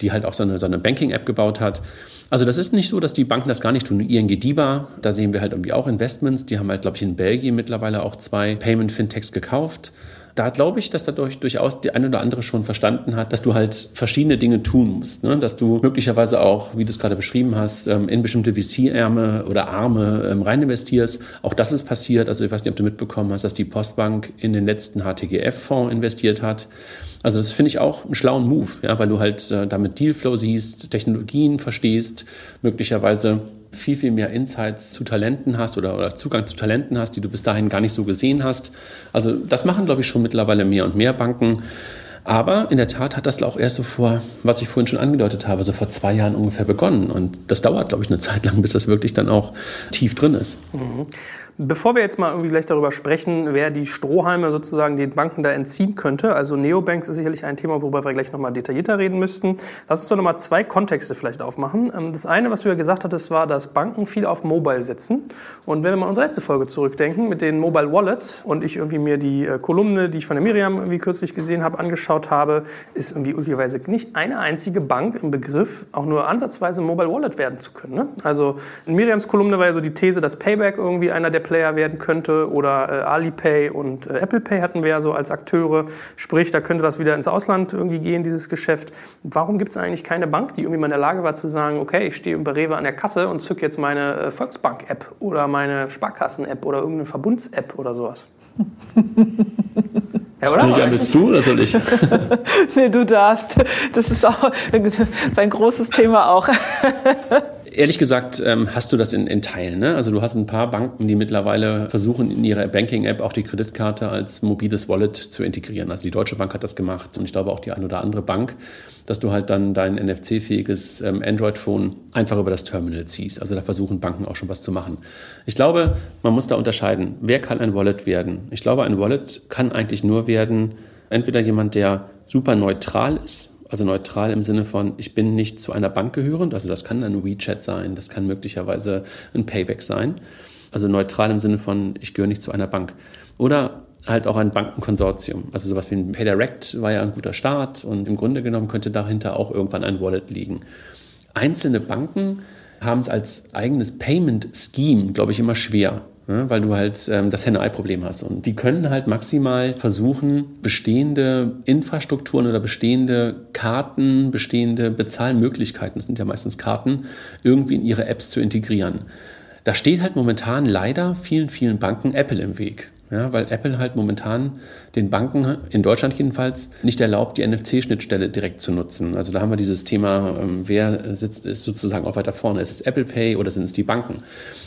die halt auch so eine, so eine Banking-App gebaut hat. Also das ist nicht so, dass die Banken das gar nicht tun. ING DIBA, da sehen wir halt irgendwie auch Investments. Die haben halt, glaube ich, in Belgien mittlerweile auch zwei Payment-Fintechs gekauft. Da glaube ich, dass dadurch durchaus die eine oder andere schon verstanden hat, dass du halt verschiedene Dinge tun musst. Ne? Dass du möglicherweise auch, wie du es gerade beschrieben hast, ähm, in bestimmte VC-Ärme oder Arme ähm, rein investierst. Auch das ist passiert. Also ich weiß nicht, ob du mitbekommen hast, dass die Postbank in den letzten HTGF-Fonds investiert hat. Also das finde ich auch einen schlauen Move, ja, weil du halt äh, damit Dealflow siehst, Technologien verstehst, möglicherweise viel, viel mehr Insights zu Talenten hast oder, oder Zugang zu Talenten hast, die du bis dahin gar nicht so gesehen hast. Also das machen, glaube ich, schon mittlerweile mehr und mehr Banken. Aber in der Tat hat das auch erst so vor, was ich vorhin schon angedeutet habe, so vor zwei Jahren ungefähr begonnen. Und das dauert, glaube ich, eine Zeit lang, bis das wirklich dann auch tief drin ist. Mhm. Bevor wir jetzt mal irgendwie gleich darüber sprechen, wer die Strohhalme sozusagen den Banken da entziehen könnte, also Neobanks ist sicherlich ein Thema, worüber wir gleich nochmal detaillierter reden müssten. Lass uns doch nochmal zwei Kontexte vielleicht aufmachen. Ähm, das eine, was du ja gesagt hattest, war, dass Banken viel auf Mobile setzen. Und wenn wir mal unsere letzte Folge zurückdenken mit den Mobile Wallets und ich irgendwie mir die äh, Kolumne, die ich von der Miriam irgendwie kürzlich gesehen habe, angeschaut habe, ist irgendwie üblicherweise nicht eine einzige Bank im Begriff, auch nur ansatzweise Mobile Wallet werden zu können. Ne? Also in Miriams Kolumne war ja so die These, dass Payback irgendwie einer der Player werden könnte oder äh, Alipay und äh, Apple Pay hatten wir ja so als Akteure. Sprich, da könnte das wieder ins Ausland irgendwie gehen, dieses Geschäft. Warum gibt es eigentlich keine Bank, die irgendwie mal in der Lage war zu sagen, okay, ich stehe bei Rewe an der Kasse und zücke jetzt meine äh, Volksbank-App oder meine Sparkassen-App oder irgendeine Verbunds-App oder sowas? *laughs* Ja, oder? Ja, willst du oder soll ich? *laughs* nee, du darfst. Das ist auch *laughs* sein großes Thema auch. Ehrlich gesagt ähm, hast du das in, in Teilen. Ne? Also du hast ein paar Banken, die mittlerweile versuchen, in ihrer Banking-App auch die Kreditkarte als mobiles Wallet zu integrieren. Also die Deutsche Bank hat das gemacht und ich glaube auch die ein oder andere Bank, dass du halt dann dein NFC-fähiges ähm, Android-Phone einfach über das Terminal ziehst. Also da versuchen Banken auch schon was zu machen. Ich glaube, man muss da unterscheiden. Wer kann ein Wallet werden? Ich glaube, ein Wallet kann eigentlich nur werden, entweder jemand, der super neutral ist, also neutral im Sinne von, ich bin nicht zu einer Bank gehörend, also das kann ein WeChat sein, das kann möglicherweise ein Payback sein. Also neutral im Sinne von, ich gehöre nicht zu einer Bank. Oder halt auch ein Bankenkonsortium. Also sowas wie ein PayDirect war ja ein guter Start und im Grunde genommen könnte dahinter auch irgendwann ein Wallet liegen. Einzelne Banken haben es als eigenes Payment Scheme, glaube ich, immer schwer ja, weil du halt ähm, das Henne-Ei-Problem hast. Und die können halt maximal versuchen, bestehende Infrastrukturen oder bestehende Karten, bestehende Bezahlmöglichkeiten, das sind ja meistens Karten, irgendwie in ihre Apps zu integrieren. Da steht halt momentan leider vielen, vielen Banken Apple im Weg. Ja, weil Apple halt momentan den Banken, in Deutschland jedenfalls, nicht erlaubt, die NFC-Schnittstelle direkt zu nutzen. Also da haben wir dieses Thema, ähm, wer sitzt, ist sozusagen auch weiter vorne. Ist es Apple Pay oder sind es die Banken?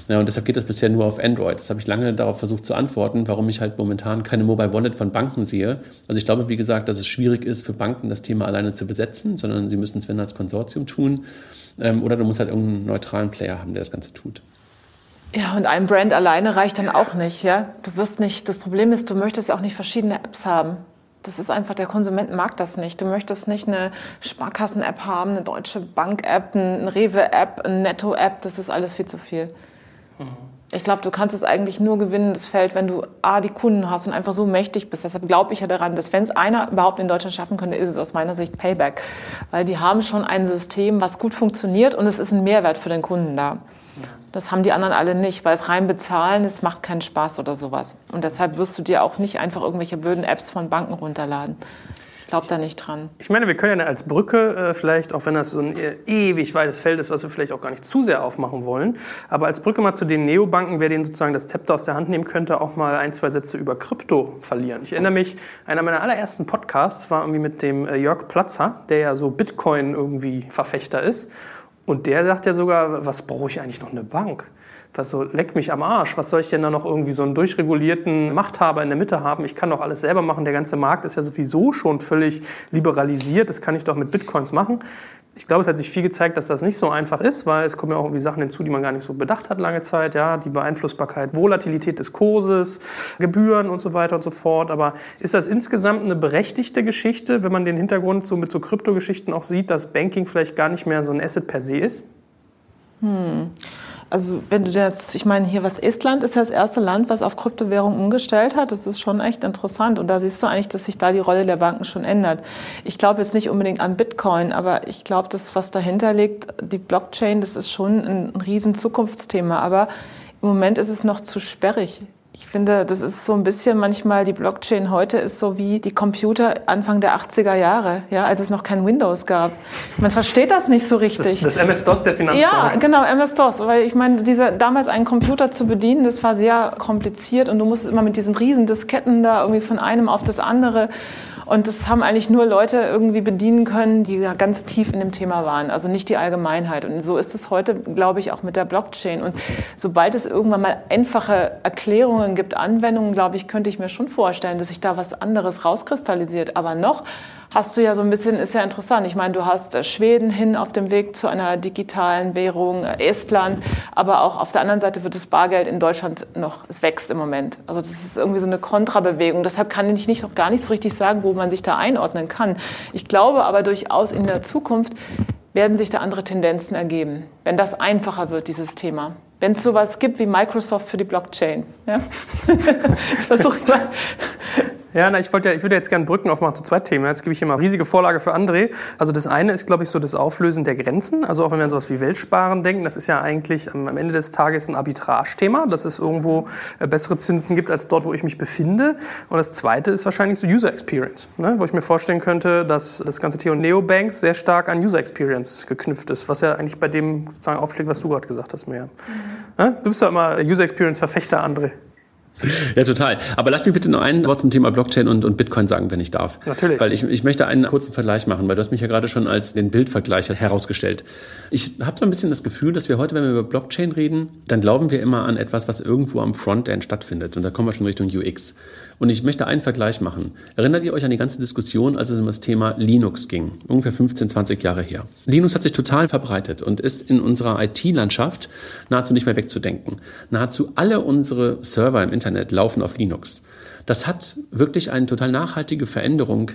Ja, und deshalb geht das bisher nur auf Android. Das habe ich lange darauf versucht zu antworten, warum ich halt momentan keine Mobile Wallet von Banken sehe. Also ich glaube, wie gesagt, dass es schwierig ist für Banken, das Thema alleine zu besetzen, sondern sie müssen es, wenn als Konsortium tun. Ähm, oder du musst halt irgendeinen neutralen Player haben, der das Ganze tut. Ja, und ein Brand alleine reicht dann auch nicht. Ja? Du wirst nicht, das Problem ist, du möchtest ja auch nicht verschiedene Apps haben. Das ist einfach, der Konsument mag das nicht. Du möchtest nicht eine Sparkassen-App haben, eine Deutsche Bank-App, eine Rewe-App, eine Netto-App. Das ist alles viel zu viel. Mhm. Ich glaube, du kannst es eigentlich nur gewinnen, das Feld, wenn du A, die Kunden hast und einfach so mächtig bist. Deshalb glaube ich ja daran, dass wenn es einer überhaupt in Deutschland schaffen könnte, ist es aus meiner Sicht Payback. Weil die haben schon ein System, was gut funktioniert und es ist ein Mehrwert für den Kunden da. Das haben die anderen alle nicht, weil es rein bezahlen, es macht keinen Spaß oder sowas. Und deshalb wirst du dir auch nicht einfach irgendwelche blöden Apps von Banken runterladen. Ich glaube da nicht dran. Ich meine, wir können ja als Brücke äh, vielleicht, auch wenn das so ein äh, ewig weites Feld ist, was wir vielleicht auch gar nicht zu sehr aufmachen wollen, aber als Brücke mal zu den Neobanken, wer denen sozusagen das Zepter aus der Hand nehmen könnte, auch mal ein, zwei Sätze über Krypto verlieren. Ich erinnere mich, einer meiner allerersten Podcasts war irgendwie mit dem äh, Jörg Platzer, der ja so Bitcoin irgendwie Verfechter ist. Und der sagt ja sogar, was brauche ich eigentlich noch eine Bank? Was so, leck mich am Arsch. Was soll ich denn da noch irgendwie so einen durchregulierten Machthaber in der Mitte haben? Ich kann doch alles selber machen. Der ganze Markt ist ja sowieso schon völlig liberalisiert. Das kann ich doch mit Bitcoins machen ich glaube, es hat sich viel gezeigt, dass das nicht so einfach ist, weil es kommen ja auch irgendwie Sachen hinzu, die man gar nicht so bedacht hat lange Zeit. Ja, die Beeinflussbarkeit, Volatilität des Kurses, Gebühren und so weiter und so fort. Aber ist das insgesamt eine berechtigte Geschichte, wenn man den Hintergrund so mit so Kryptogeschichten auch sieht, dass Banking vielleicht gar nicht mehr so ein Asset per se ist? Hm. Also wenn du jetzt, ich meine hier, was Estland ist ja das erste Land, was auf Kryptowährung umgestellt hat. Das ist schon echt interessant. Und da siehst du eigentlich, dass sich da die Rolle der Banken schon ändert. Ich glaube jetzt nicht unbedingt an Bitcoin, aber ich glaube, das, was dahinter liegt, die Blockchain, das ist schon ein, ein riesen Zukunftsthema. Aber im Moment ist es noch zu sperrig. Ich finde, das ist so ein bisschen manchmal, die Blockchain heute ist so wie die Computer Anfang der 80er Jahre, ja, als es noch kein Windows gab. Man versteht das nicht so richtig. Das, das MS-DOS der Finanzbranche. Ja, genau, MS-DOS. Weil ich meine, dieser, damals einen Computer zu bedienen, das war sehr kompliziert und du musstest immer mit diesen riesen Disketten da irgendwie von einem auf das andere und das haben eigentlich nur Leute irgendwie bedienen können, die ja ganz tief in dem Thema waren, also nicht die Allgemeinheit. Und so ist es heute, glaube ich, auch mit der Blockchain. Und sobald es irgendwann mal einfache Erklärungen gibt, Anwendungen, glaube ich, könnte ich mir schon vorstellen, dass sich da was anderes rauskristallisiert. Aber noch hast du ja so ein bisschen, ist ja interessant. Ich meine, du hast äh, Schweden hin auf dem Weg zu einer digitalen Währung, äh, Estland, aber auch auf der anderen Seite wird das Bargeld in Deutschland noch, es wächst im Moment. Also das ist irgendwie so eine Kontrabewegung. Deshalb kann ich nicht, noch gar nicht so richtig sagen, wo man sich da einordnen kann. Ich glaube aber durchaus in der Zukunft werden sich da andere Tendenzen ergeben, wenn das einfacher wird, dieses Thema. Wenn es sowas gibt wie Microsoft für die Blockchain. Ja? *laughs* versuche mal ja, na, ich, wollte ja, ich würde jetzt gerne Brücken aufmachen zu zwei Themen. Jetzt gebe ich hier mal riesige Vorlage für André. Also das eine ist, glaube ich, so das Auflösen der Grenzen. Also auch wenn wir an sowas wie Weltsparen denken, das ist ja eigentlich am Ende des Tages ein Arbitrage-Thema, dass es irgendwo äh, bessere Zinsen gibt als dort, wo ich mich befinde. Und das zweite ist wahrscheinlich so User Experience, ne? wo ich mir vorstellen könnte, dass das ganze Thema Neobanks sehr stark an User Experience geknüpft ist, was ja eigentlich bei dem sozusagen aufschlägt, was du gerade gesagt hast, mehr. Mhm. Du bist doch immer User Experience-Verfechter, André. *laughs* Ja, total. Aber lass mich bitte noch ein Wort zum Thema Blockchain und, und Bitcoin sagen, wenn ich darf. Natürlich. Weil ich, ich möchte einen kurzen Vergleich machen, weil du hast mich ja gerade schon als den Bildvergleich herausgestellt. Ich habe so ein bisschen das Gefühl, dass wir heute, wenn wir über Blockchain reden, dann glauben wir immer an etwas, was irgendwo am Frontend stattfindet. Und da kommen wir schon Richtung UX. Und ich möchte einen Vergleich machen. Erinnert ihr euch an die ganze Diskussion, als es um das Thema Linux ging? Ungefähr 15, 20 Jahre her. Linux hat sich total verbreitet und ist in unserer IT-Landschaft nahezu nicht mehr wegzudenken. Nahezu alle unsere Server im Internet laufen auf Linux. Das hat wirklich eine total nachhaltige Veränderung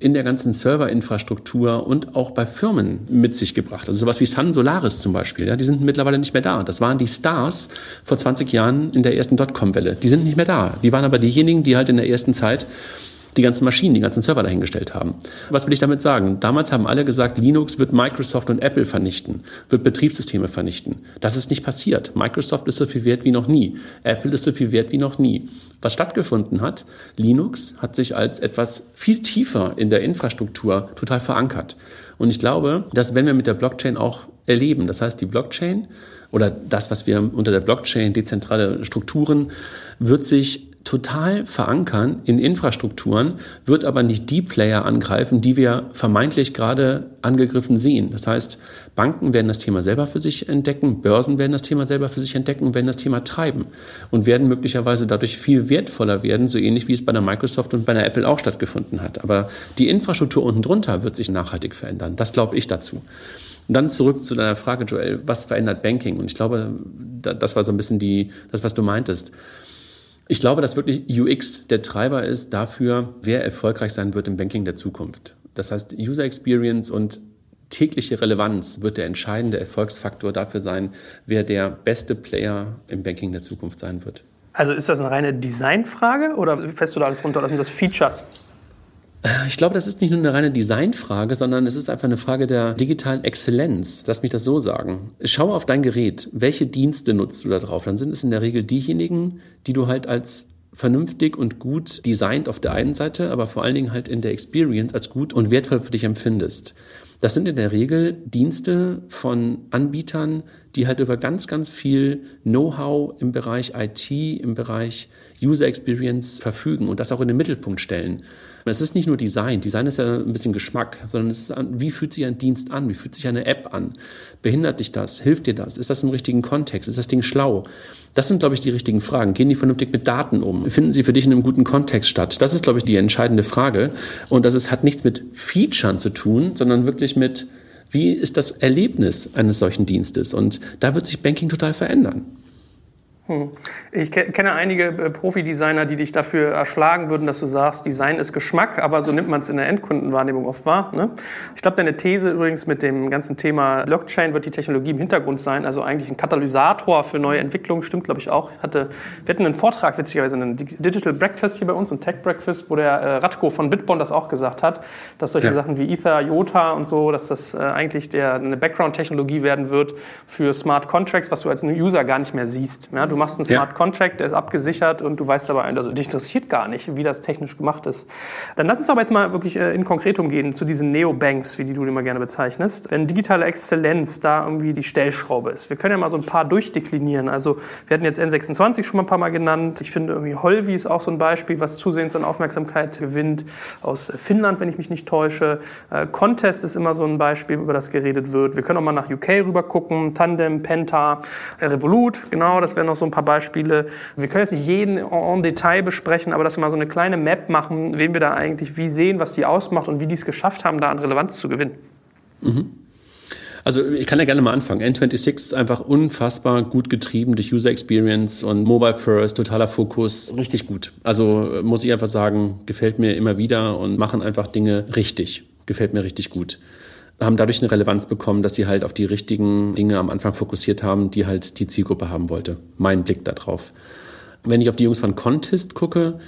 in der ganzen Serverinfrastruktur und auch bei Firmen mit sich gebracht. Also sowas wie Sun Solaris zum Beispiel, ja, die sind mittlerweile nicht mehr da. Das waren die Stars vor 20 Jahren in der ersten Dotcom-Welle. Die sind nicht mehr da. Die waren aber diejenigen, die halt in der ersten Zeit die ganzen Maschinen, die ganzen Server dahingestellt haben. Was will ich damit sagen? Damals haben alle gesagt, Linux wird Microsoft und Apple vernichten, wird Betriebssysteme vernichten. Das ist nicht passiert. Microsoft ist so viel wert wie noch nie. Apple ist so viel wert wie noch nie. Was stattgefunden hat, Linux hat sich als etwas viel tiefer in der Infrastruktur total verankert. Und ich glaube, dass wenn wir mit der Blockchain auch erleben, das heißt die Blockchain oder das, was wir unter der Blockchain dezentrale Strukturen, wird sich total verankern in Infrastrukturen, wird aber nicht die Player angreifen, die wir vermeintlich gerade angegriffen sehen. Das heißt, Banken werden das Thema selber für sich entdecken, Börsen werden das Thema selber für sich entdecken und werden das Thema treiben und werden möglicherweise dadurch viel wertvoller werden, so ähnlich wie es bei der Microsoft und bei der Apple auch stattgefunden hat. Aber die Infrastruktur unten drunter wird sich nachhaltig verändern. Das glaube ich dazu. Und dann zurück zu deiner Frage, Joel, was verändert Banking? Und ich glaube, das war so ein bisschen die, das, was du meintest. Ich glaube, dass wirklich UX der Treiber ist dafür, wer erfolgreich sein wird im Banking der Zukunft. Das heißt, User Experience und tägliche Relevanz wird der entscheidende Erfolgsfaktor dafür sein, wer der beste Player im Banking der Zukunft sein wird. Also ist das eine reine Designfrage oder fährst du da alles runter? Das sind das Features? Ich glaube, das ist nicht nur eine reine Designfrage, sondern es ist einfach eine Frage der digitalen Exzellenz. Lass mich das so sagen. Schau auf dein Gerät. Welche Dienste nutzt du da drauf? Dann sind es in der Regel diejenigen, die du halt als vernünftig und gut designt auf der einen Seite, aber vor allen Dingen halt in der Experience als gut und wertvoll für dich empfindest. Das sind in der Regel Dienste von Anbietern, die halt über ganz, ganz viel Know-how im Bereich IT, im Bereich User Experience verfügen und das auch in den Mittelpunkt stellen. Es ist nicht nur Design. Design ist ja ein bisschen Geschmack, sondern es ist, wie fühlt sich ein Dienst an? Wie fühlt sich eine App an? Behindert dich das? Hilft dir das? Ist das im richtigen Kontext? Ist das Ding schlau? Das sind, glaube ich, die richtigen Fragen. Gehen die vernünftig mit Daten um? Finden sie für dich in einem guten Kontext statt? Das ist, glaube ich, die entscheidende Frage. Und das ist, hat nichts mit Featuren zu tun, sondern wirklich mit, wie ist das Erlebnis eines solchen Dienstes? Und da wird sich Banking total verändern. Hm. Ich kenne einige äh, Profi-Designer, die dich dafür erschlagen würden, dass du sagst, Design ist Geschmack, aber so nimmt man es in der Endkundenwahrnehmung oft wahr. Ne? Ich glaube, deine These übrigens mit dem ganzen Thema Blockchain wird die Technologie im Hintergrund sein, also eigentlich ein Katalysator für neue Entwicklungen, stimmt, glaube ich, auch. Hatte, wir hatten einen Vortrag, witzigerweise, einen Digital Breakfast hier bei uns, ein Tech Breakfast, wo der äh, Ratko von Bitbon das auch gesagt hat, dass solche ja. Sachen wie Ether, IOTA und so, dass das äh, eigentlich der, eine Background-Technologie werden wird für Smart Contracts, was du als User gar nicht mehr siehst. Ja? Du machst einen Smart ja. Contract, der ist abgesichert und du weißt aber, also dich interessiert gar nicht, wie das technisch gemacht ist. Dann lass uns aber jetzt mal wirklich äh, in Konkretum gehen zu diesen Neobanks, wie die du immer gerne bezeichnest. Wenn digitale Exzellenz da irgendwie die Stellschraube ist. Wir können ja mal so ein paar durchdeklinieren. Also wir hatten jetzt N26 schon mal ein paar Mal genannt. Ich finde irgendwie Holvi ist auch so ein Beispiel, was zusehends an Aufmerksamkeit gewinnt. Aus Finnland, wenn ich mich nicht täusche. Äh, Contest ist immer so ein Beispiel, über das geredet wird. Wir können auch mal nach UK rüber gucken. Tandem, Penta, Revolut, genau, das wären noch so ein paar Beispiele. Wir können jetzt nicht jeden en Detail besprechen, aber dass wir mal so eine kleine Map machen, wen wir da eigentlich wie sehen, was die ausmacht und wie die es geschafft haben, da an Relevanz zu gewinnen. Mhm. Also ich kann ja gerne mal anfangen. N26 ist einfach unfassbar gut getrieben durch User Experience und Mobile First, totaler Fokus, richtig gut. Also muss ich einfach sagen, gefällt mir immer wieder und machen einfach Dinge richtig. Gefällt mir richtig gut haben dadurch eine Relevanz bekommen, dass sie halt auf die richtigen Dinge am Anfang fokussiert haben, die halt die Zielgruppe haben wollte. Mein Blick darauf. Wenn ich auf die Jungs von Contest gucke,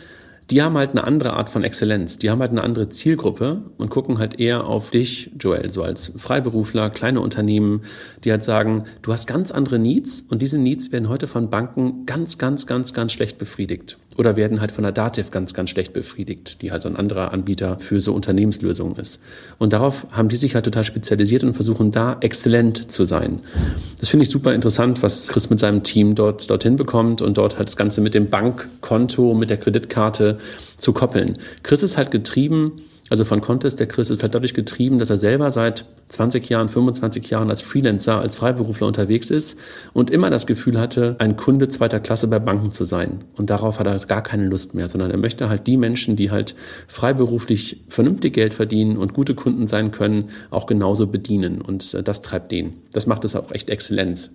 die haben halt eine andere Art von Exzellenz. Die haben halt eine andere Zielgruppe und gucken halt eher auf dich, Joel, so als Freiberufler, kleine Unternehmen, die halt sagen, du hast ganz andere Needs und diese Needs werden heute von Banken ganz, ganz, ganz, ganz schlecht befriedigt oder werden halt von der Dativ ganz, ganz schlecht befriedigt, die halt so ein anderer Anbieter für so Unternehmenslösungen ist. Und darauf haben die sich halt total spezialisiert und versuchen da exzellent zu sein. Das finde ich super interessant, was Chris mit seinem Team dort dorthin bekommt und dort halt das Ganze mit dem Bankkonto, mit der Kreditkarte zu koppeln. Chris ist halt getrieben also von Contest, der Chris ist halt dadurch getrieben, dass er selber seit 20 Jahren, 25 Jahren als Freelancer, als Freiberufler unterwegs ist und immer das Gefühl hatte, ein Kunde zweiter Klasse bei Banken zu sein. Und darauf hat er gar keine Lust mehr, sondern er möchte halt die Menschen, die halt freiberuflich vernünftig Geld verdienen und gute Kunden sein können, auch genauso bedienen. Und äh, das treibt den. Das macht es auch echt Exzellenz.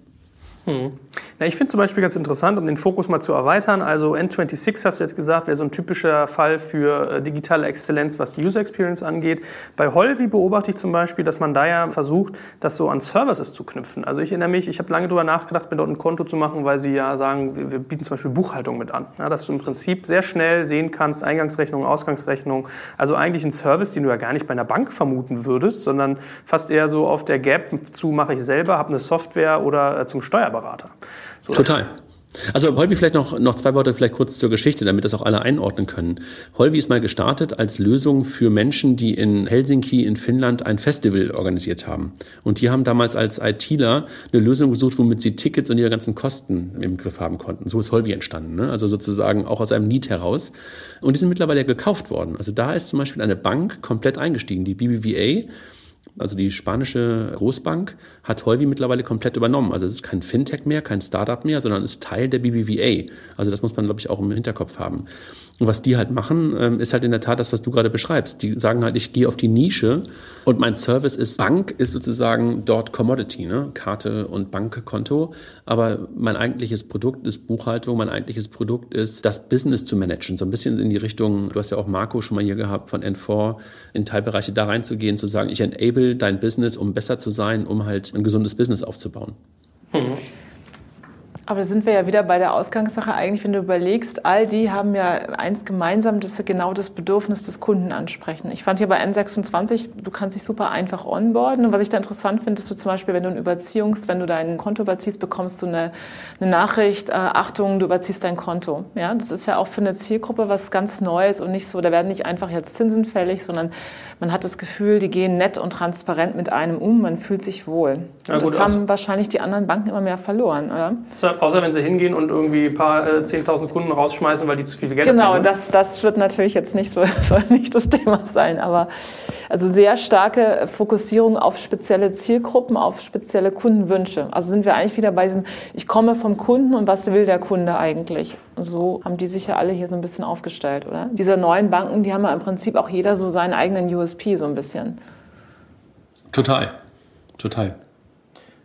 Hm. Ja, ich finde zum Beispiel ganz interessant, um den Fokus mal zu erweitern. Also N26 hast du jetzt gesagt, wäre so ein typischer Fall für äh, digitale Exzellenz, was die User Experience angeht. Bei Holvi beobachte ich zum Beispiel, dass man da ja versucht, das so an Services zu knüpfen. Also ich erinnere mich, ich habe lange darüber nachgedacht, mir dort ein Konto zu machen, weil sie ja sagen, wir, wir bieten zum Beispiel Buchhaltung mit an. Ja, dass du im Prinzip sehr schnell sehen kannst, Eingangsrechnung, Ausgangsrechnung. Also eigentlich ein Service, den du ja gar nicht bei einer Bank vermuten würdest, sondern fast eher so auf der Gap zu mache ich selber, habe eine Software oder äh, zum Steuerberater. Steuerberater. So Total. Also Holvi vielleicht noch, noch zwei Worte vielleicht kurz zur Geschichte, damit das auch alle einordnen können. Holvi ist mal gestartet als Lösung für Menschen, die in Helsinki in Finnland ein Festival organisiert haben. Und die haben damals als ITler eine Lösung gesucht, womit sie Tickets und ihre ganzen Kosten im Griff haben konnten. So ist Holvi entstanden. Ne? Also sozusagen auch aus einem Need heraus. Und die sind mittlerweile gekauft worden. Also da ist zum Beispiel eine Bank komplett eingestiegen, die BBVA also die spanische Großbank hat Holvi mittlerweile komplett übernommen. Also es ist kein Fintech mehr, kein Startup mehr, sondern ist Teil der BBVA. Also das muss man, glaube ich, auch im Hinterkopf haben. Und was die halt machen, ähm, ist halt in der Tat das, was du gerade beschreibst. Die sagen halt, ich gehe auf die Nische und mein Service ist Bank, ist sozusagen dort Commodity, ne? Karte und Bankkonto. Aber mein eigentliches Produkt ist Buchhaltung, mein eigentliches Produkt ist das Business zu managen. So ein bisschen in die Richtung, du hast ja auch Marco schon mal hier gehabt von N4, in Teilbereiche da reinzugehen, zu sagen, ich enable dein Business, um besser zu sein, um halt ein gesundes Business aufzubauen. Mhm. Aber da sind wir ja wieder bei der Ausgangssache. Eigentlich, wenn du überlegst, all die haben ja eins gemeinsam, dass sie genau das Bedürfnis des Kunden ansprechen. Ich fand hier bei N26, du kannst dich super einfach onboarden. Und was ich da interessant finde, ist du zum Beispiel, wenn du eine Überziehungs, wenn du dein Konto überziehst, bekommst du eine, eine Nachricht, äh, Achtung, du überziehst dein Konto. Ja, das ist ja auch für eine Zielgruppe was ganz Neues und nicht so, da werden nicht einfach jetzt Zinsen fällig, sondern man hat das Gefühl, die gehen nett und transparent mit einem um, man fühlt sich wohl. Ja, und das haben wahrscheinlich die anderen Banken immer mehr verloren, oder? Außer wenn sie hingehen und irgendwie ein paar äh, 10.000 Kunden rausschmeißen, weil die zu viel Geld genau, haben. Genau, das, das wird natürlich jetzt nicht so, *laughs* soll nicht das Thema sein, aber also sehr starke Fokussierung auf spezielle Zielgruppen, auf spezielle Kundenwünsche. Also sind wir eigentlich wieder bei diesem, ich komme vom Kunden und was will der Kunde eigentlich? So haben die sich ja alle hier so ein bisschen aufgestellt, oder? Diese neuen Banken, die haben ja im Prinzip auch jeder so seinen eigenen USP so ein bisschen. Total, total.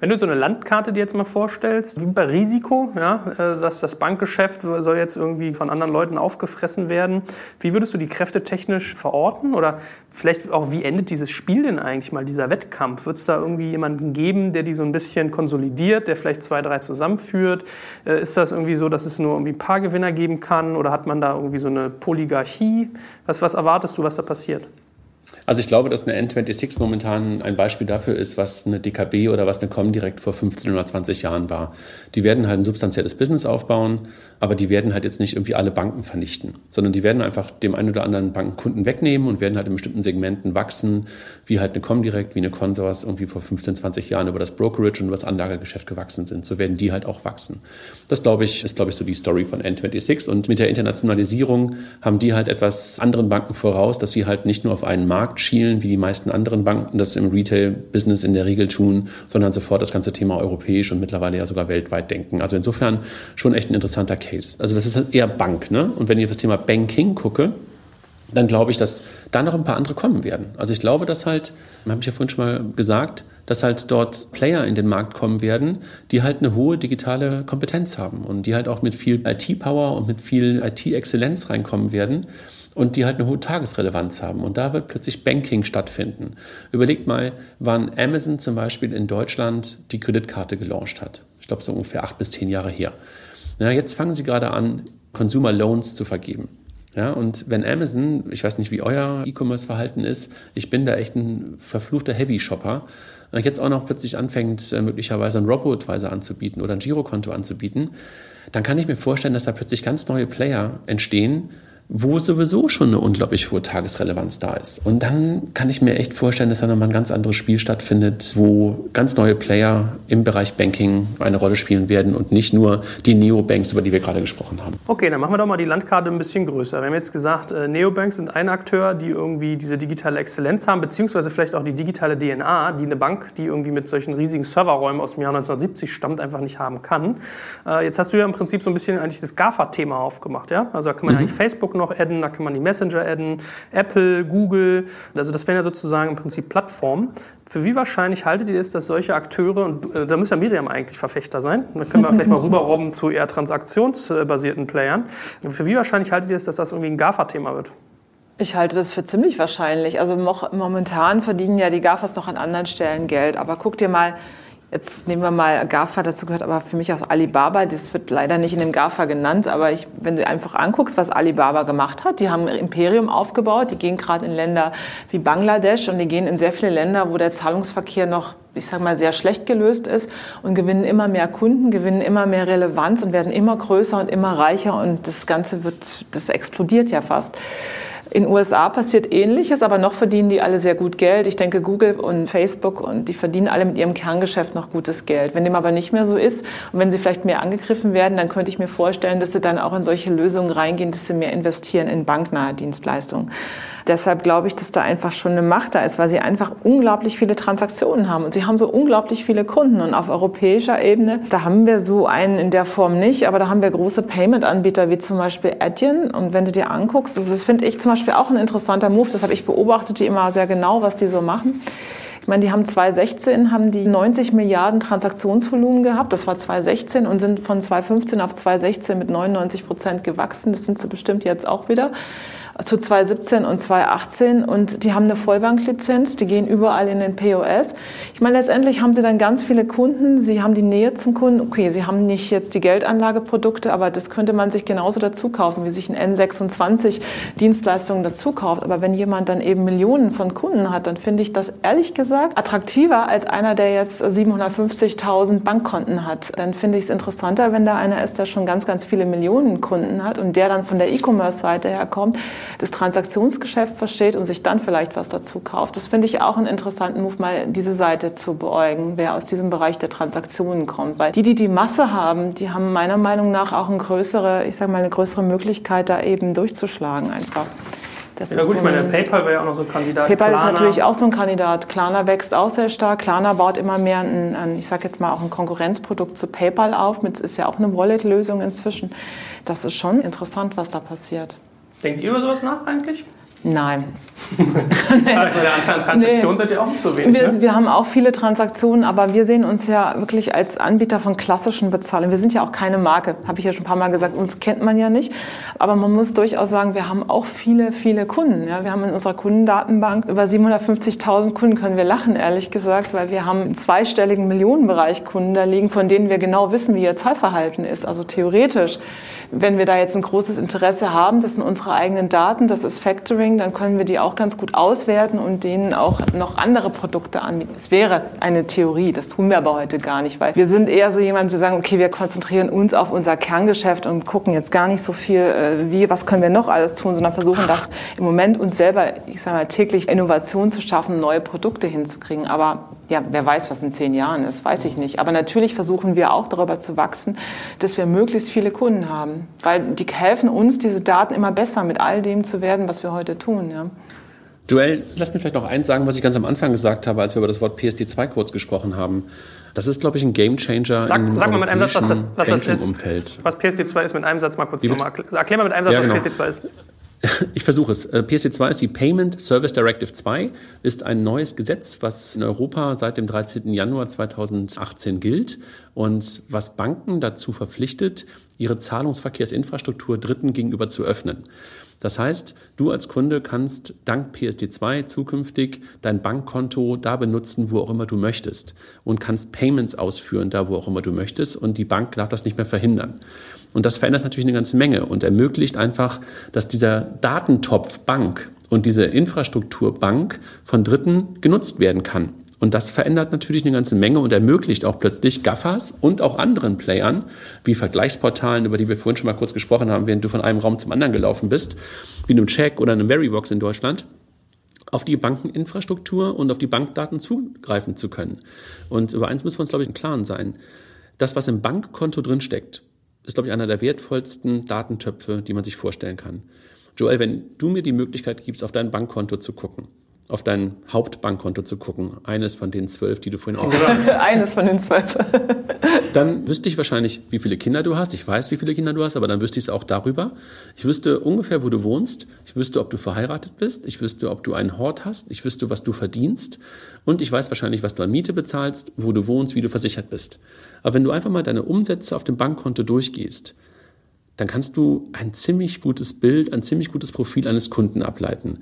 Wenn du so eine Landkarte dir jetzt mal vorstellst, wie bei Risiko, ja, äh, dass das Bankgeschäft soll jetzt irgendwie von anderen Leuten aufgefressen werden, wie würdest du die Kräfte technisch verorten? Oder vielleicht auch, wie endet dieses Spiel denn eigentlich mal, dieser Wettkampf? Wird es da irgendwie jemanden geben, der die so ein bisschen konsolidiert, der vielleicht zwei, drei zusammenführt? Äh, ist das irgendwie so, dass es nur irgendwie ein paar Gewinner geben kann? Oder hat man da irgendwie so eine Polygarchie? Was, was erwartest du, was da passiert? Also ich glaube, dass eine N26 momentan ein Beispiel dafür ist, was eine DKB oder was eine Comdirect vor 15 oder 20 Jahren war. Die werden halt ein substanzielles Business aufbauen, aber die werden halt jetzt nicht irgendwie alle Banken vernichten, sondern die werden einfach dem einen oder anderen Bankenkunden wegnehmen und werden halt in bestimmten Segmenten wachsen, wie halt eine Comdirect, wie eine Consors irgendwie vor 15, 20 Jahren über das Brokerage und über das Anlagegeschäft gewachsen sind. So werden die halt auch wachsen. Das glaube ich, ist glaube ich so die Story von N26 und mit der Internationalisierung haben die halt etwas anderen Banken voraus, dass sie halt nicht nur auf einen Markt schielen, wie die meisten anderen Banken das im Retail-Business in der Regel tun, sondern sofort das ganze Thema europäisch und mittlerweile ja sogar weltweit denken. Also insofern schon echt ein interessanter Case. Also das ist halt eher Bank. Ne? Und wenn ich auf das Thema Banking gucke, dann glaube ich, dass da noch ein paar andere kommen werden. Also ich glaube, dass halt, habe ich ja vorhin schon mal gesagt, dass halt dort Player in den Markt kommen werden, die halt eine hohe digitale Kompetenz haben und die halt auch mit viel IT-Power und mit viel IT-Exzellenz reinkommen werden und die halt eine hohe Tagesrelevanz haben. Und da wird plötzlich Banking stattfinden. Überlegt mal, wann Amazon zum Beispiel in Deutschland die Kreditkarte gelauncht hat. Ich glaube, so ungefähr acht bis zehn Jahre her. Ja, jetzt fangen sie gerade an, Consumer Loans zu vergeben. Ja, und wenn Amazon, ich weiß nicht, wie euer E-Commerce-Verhalten ist, ich bin da echt ein verfluchter Heavy-Shopper, jetzt auch noch plötzlich anfängt, äh, möglicherweise ein Robo-Advisor anzubieten oder ein Girokonto anzubieten, dann kann ich mir vorstellen, dass da plötzlich ganz neue Player entstehen, wo sowieso schon eine unglaublich hohe Tagesrelevanz da ist. Und dann kann ich mir echt vorstellen, dass da nochmal ein ganz anderes Spiel stattfindet, wo ganz neue Player im Bereich Banking eine Rolle spielen werden und nicht nur die Neobanks, über die wir gerade gesprochen haben. Okay, dann machen wir doch mal die Landkarte ein bisschen größer. Wir haben jetzt gesagt, äh, Neobanks sind ein Akteur, die irgendwie diese digitale Exzellenz haben, beziehungsweise vielleicht auch die digitale DNA, die eine Bank, die irgendwie mit solchen riesigen Serverräumen aus dem Jahr 1970 stammt, einfach nicht haben kann. Äh, jetzt hast du ja im Prinzip so ein bisschen eigentlich das GAFA-Thema aufgemacht, ja? Also da kann man mhm. eigentlich Facebook noch adden, da kann man die Messenger adden, Apple, Google. Also das wären ja sozusagen im Prinzip Plattformen. Für wie wahrscheinlich haltet ihr es, dass solche Akteure, und äh, da muss ja Miriam eigentlich Verfechter sein, da können wir vielleicht mal rüberrobben zu eher transaktionsbasierten Playern. Für wie wahrscheinlich haltet ihr es, dass das irgendwie ein GAFA-Thema wird? Ich halte das für ziemlich wahrscheinlich. Also momentan verdienen ja die GAFAs noch an anderen Stellen Geld. Aber guck dir mal Jetzt nehmen wir mal GAFA, dazu gehört aber für mich auch Alibaba. Das wird leider nicht in dem GAFA genannt, aber ich, wenn du einfach anguckst, was Alibaba gemacht hat, die haben ein Imperium aufgebaut, die gehen gerade in Länder wie Bangladesch und die gehen in sehr viele Länder, wo der Zahlungsverkehr noch ich sage mal, sehr schlecht gelöst ist und gewinnen immer mehr Kunden, gewinnen immer mehr Relevanz und werden immer größer und immer reicher und das Ganze wird, das explodiert ja fast. In USA passiert Ähnliches, aber noch verdienen die alle sehr gut Geld. Ich denke, Google und Facebook und die verdienen alle mit ihrem Kerngeschäft noch gutes Geld. Wenn dem aber nicht mehr so ist und wenn sie vielleicht mehr angegriffen werden, dann könnte ich mir vorstellen, dass sie dann auch in solche Lösungen reingehen, dass sie mehr investieren in banknahe Dienstleistungen. Deshalb glaube ich, dass da einfach schon eine Macht da ist, weil sie einfach unglaublich viele Transaktionen haben und sie haben so unglaublich viele Kunden. Und auf europäischer Ebene, da haben wir so einen in der Form nicht, aber da haben wir große Payment-Anbieter wie zum Beispiel Adyen. Und wenn du dir anguckst, das finde ich zum Beispiel auch ein interessanter Move, das habe ich beobachtet, die immer sehr genau, was die so machen. Ich meine, die haben 2016 haben die 90 Milliarden Transaktionsvolumen gehabt. Das war 2016 und sind von 2015 auf 2016 mit 99 Prozent gewachsen. Das sind sie bestimmt jetzt auch wieder zu 2017 und 2018 und die haben eine Vollbanklizenz, die gehen überall in den POS. Ich meine, letztendlich haben sie dann ganz viele Kunden, sie haben die Nähe zum Kunden. Okay, sie haben nicht jetzt die Geldanlageprodukte, aber das könnte man sich genauso dazu kaufen, wie sich ein N26 Dienstleistungen dazu kauft. Aber wenn jemand dann eben Millionen von Kunden hat, dann finde ich das ehrlich gesagt attraktiver als einer, der jetzt 750.000 Bankkonten hat. Dann finde ich es interessanter, wenn da einer ist, der schon ganz, ganz viele Millionen Kunden hat und der dann von der E-Commerce-Seite her kommt, das Transaktionsgeschäft versteht und sich dann vielleicht was dazu kauft. Das finde ich auch einen interessanten Move, mal diese Seite zu beäugen, wer aus diesem Bereich der Transaktionen kommt. Weil die, die die Masse haben, die haben meiner Meinung nach auch eine größere, ich sage mal, eine größere Möglichkeit, da eben durchzuschlagen einfach. Das ja gut, so ich meine, PayPal wäre ja auch noch so ein Kandidat. PayPal Klarna. ist natürlich auch so ein Kandidat. Klarna wächst auch sehr stark. Klarna baut immer mehr ein, ein ich sage jetzt mal auch ein Konkurrenzprodukt zu PayPal auf. Mit ist ja auch eine Wallet-Lösung inzwischen. Das ist schon interessant, was da passiert. Denkt ihr über sowas nach eigentlich? Nein. *laughs* bei der Anzahl an Transaktionen nee. seid ihr auch nicht so wenig. Wir, ne? wir, haben auch viele Transaktionen, aber wir sehen uns ja wirklich als Anbieter von klassischen Bezahlungen. Wir sind ja auch keine Marke, habe ich ja schon ein paar Mal gesagt. Uns kennt man ja nicht. Aber man muss durchaus sagen, wir haben auch viele, viele Kunden. Ja, wir haben in unserer Kundendatenbank über 750.000 Kunden, können wir lachen, ehrlich gesagt, weil wir haben einen zweistelligen Millionenbereich Kunden da liegen, von denen wir genau wissen, wie ihr Zahlverhalten ist. Also theoretisch, wenn wir da jetzt ein großes Interesse haben, das sind unsere eigenen Daten, das ist Factoring, dann können wir die auch ganz gut auswerten und denen auch noch andere Produkte anbieten. Es wäre eine Theorie, das tun wir aber heute gar nicht, weil wir sind eher so jemand, wir sagen, okay, wir konzentrieren uns auf unser Kerngeschäft und gucken jetzt gar nicht so viel, äh, wie, was können wir noch alles tun, sondern versuchen das im Moment uns selber, ich sage mal, täglich Innovation zu schaffen, neue Produkte hinzukriegen. Aber ja, wer weiß, was in zehn Jahren ist, weiß ich nicht. Aber natürlich versuchen wir auch darüber zu wachsen, dass wir möglichst viele Kunden haben, weil die helfen uns, diese Daten immer besser mit all dem zu werden, was wir heute tun. Ja. Joel, lass mich vielleicht noch eins sagen, was ich ganz am Anfang gesagt habe, als wir über das Wort PSD2 kurz gesprochen haben. Das ist, glaube ich, ein Gamechanger sag, im sag mal mit einem Satz, was das, was das ist. Umfeld. Was PSD2 ist, mit einem Satz mal kurz nochmal. Erklär mal mit einem Satz, ja, genau. was PSD2 ist. *laughs* Ich versuche es. Äh, PSD2 ist die Payment Service Directive 2, ist ein neues Gesetz, was in Europa seit dem 13. Januar 2018 gilt und was Banken dazu verpflichtet, ihre Zahlungsverkehrsinfrastruktur Dritten gegenüber zu öffnen. Das heißt, du als Kunde kannst dank PSD2 zukünftig dein Bankkonto da benutzen, wo auch immer du möchtest und kannst Payments ausführen, da wo auch immer du möchtest und die Bank darf das nicht mehr verhindern. Und das verändert natürlich eine ganze Menge und ermöglicht einfach, dass dieser Datentopf Bank und diese Infrastruktur Bank von Dritten genutzt werden kann. Und das verändert natürlich eine ganze Menge und ermöglicht auch plötzlich Gaffers und auch anderen Playern, wie Vergleichsportalen, über die wir vorhin schon mal kurz gesprochen haben, während du von einem Raum zum anderen gelaufen bist, wie einem Check oder einem Verybox in Deutschland, auf die Bankeninfrastruktur und auf die Bankdaten zugreifen zu können. Und über eins müssen wir uns, glaube ich, im Klaren sein. Das, was im Bankkonto drinsteckt, ist, glaube ich, einer der wertvollsten Datentöpfe, die man sich vorstellen kann. Joel, wenn du mir die Möglichkeit gibst, auf dein Bankkonto zu gucken, auf dein Hauptbankkonto zu gucken, eines von den zwölf, die du vorhin *laughs* aufgezählt hast. eines von den zwölf. *laughs* dann wüsste ich wahrscheinlich, wie viele Kinder du hast. Ich weiß, wie viele Kinder du hast, aber dann wüsste ich es auch darüber. Ich wüsste ungefähr, wo du wohnst. Ich wüsste, ob du verheiratet bist. Ich wüsste, ob du einen Hort hast. Ich wüsste, was du verdienst. Und ich weiß wahrscheinlich, was du an Miete bezahlst, wo du wohnst, wie du versichert bist. Aber wenn du einfach mal deine Umsätze auf dem Bankkonto durchgehst, dann kannst du ein ziemlich gutes Bild, ein ziemlich gutes Profil eines Kunden ableiten.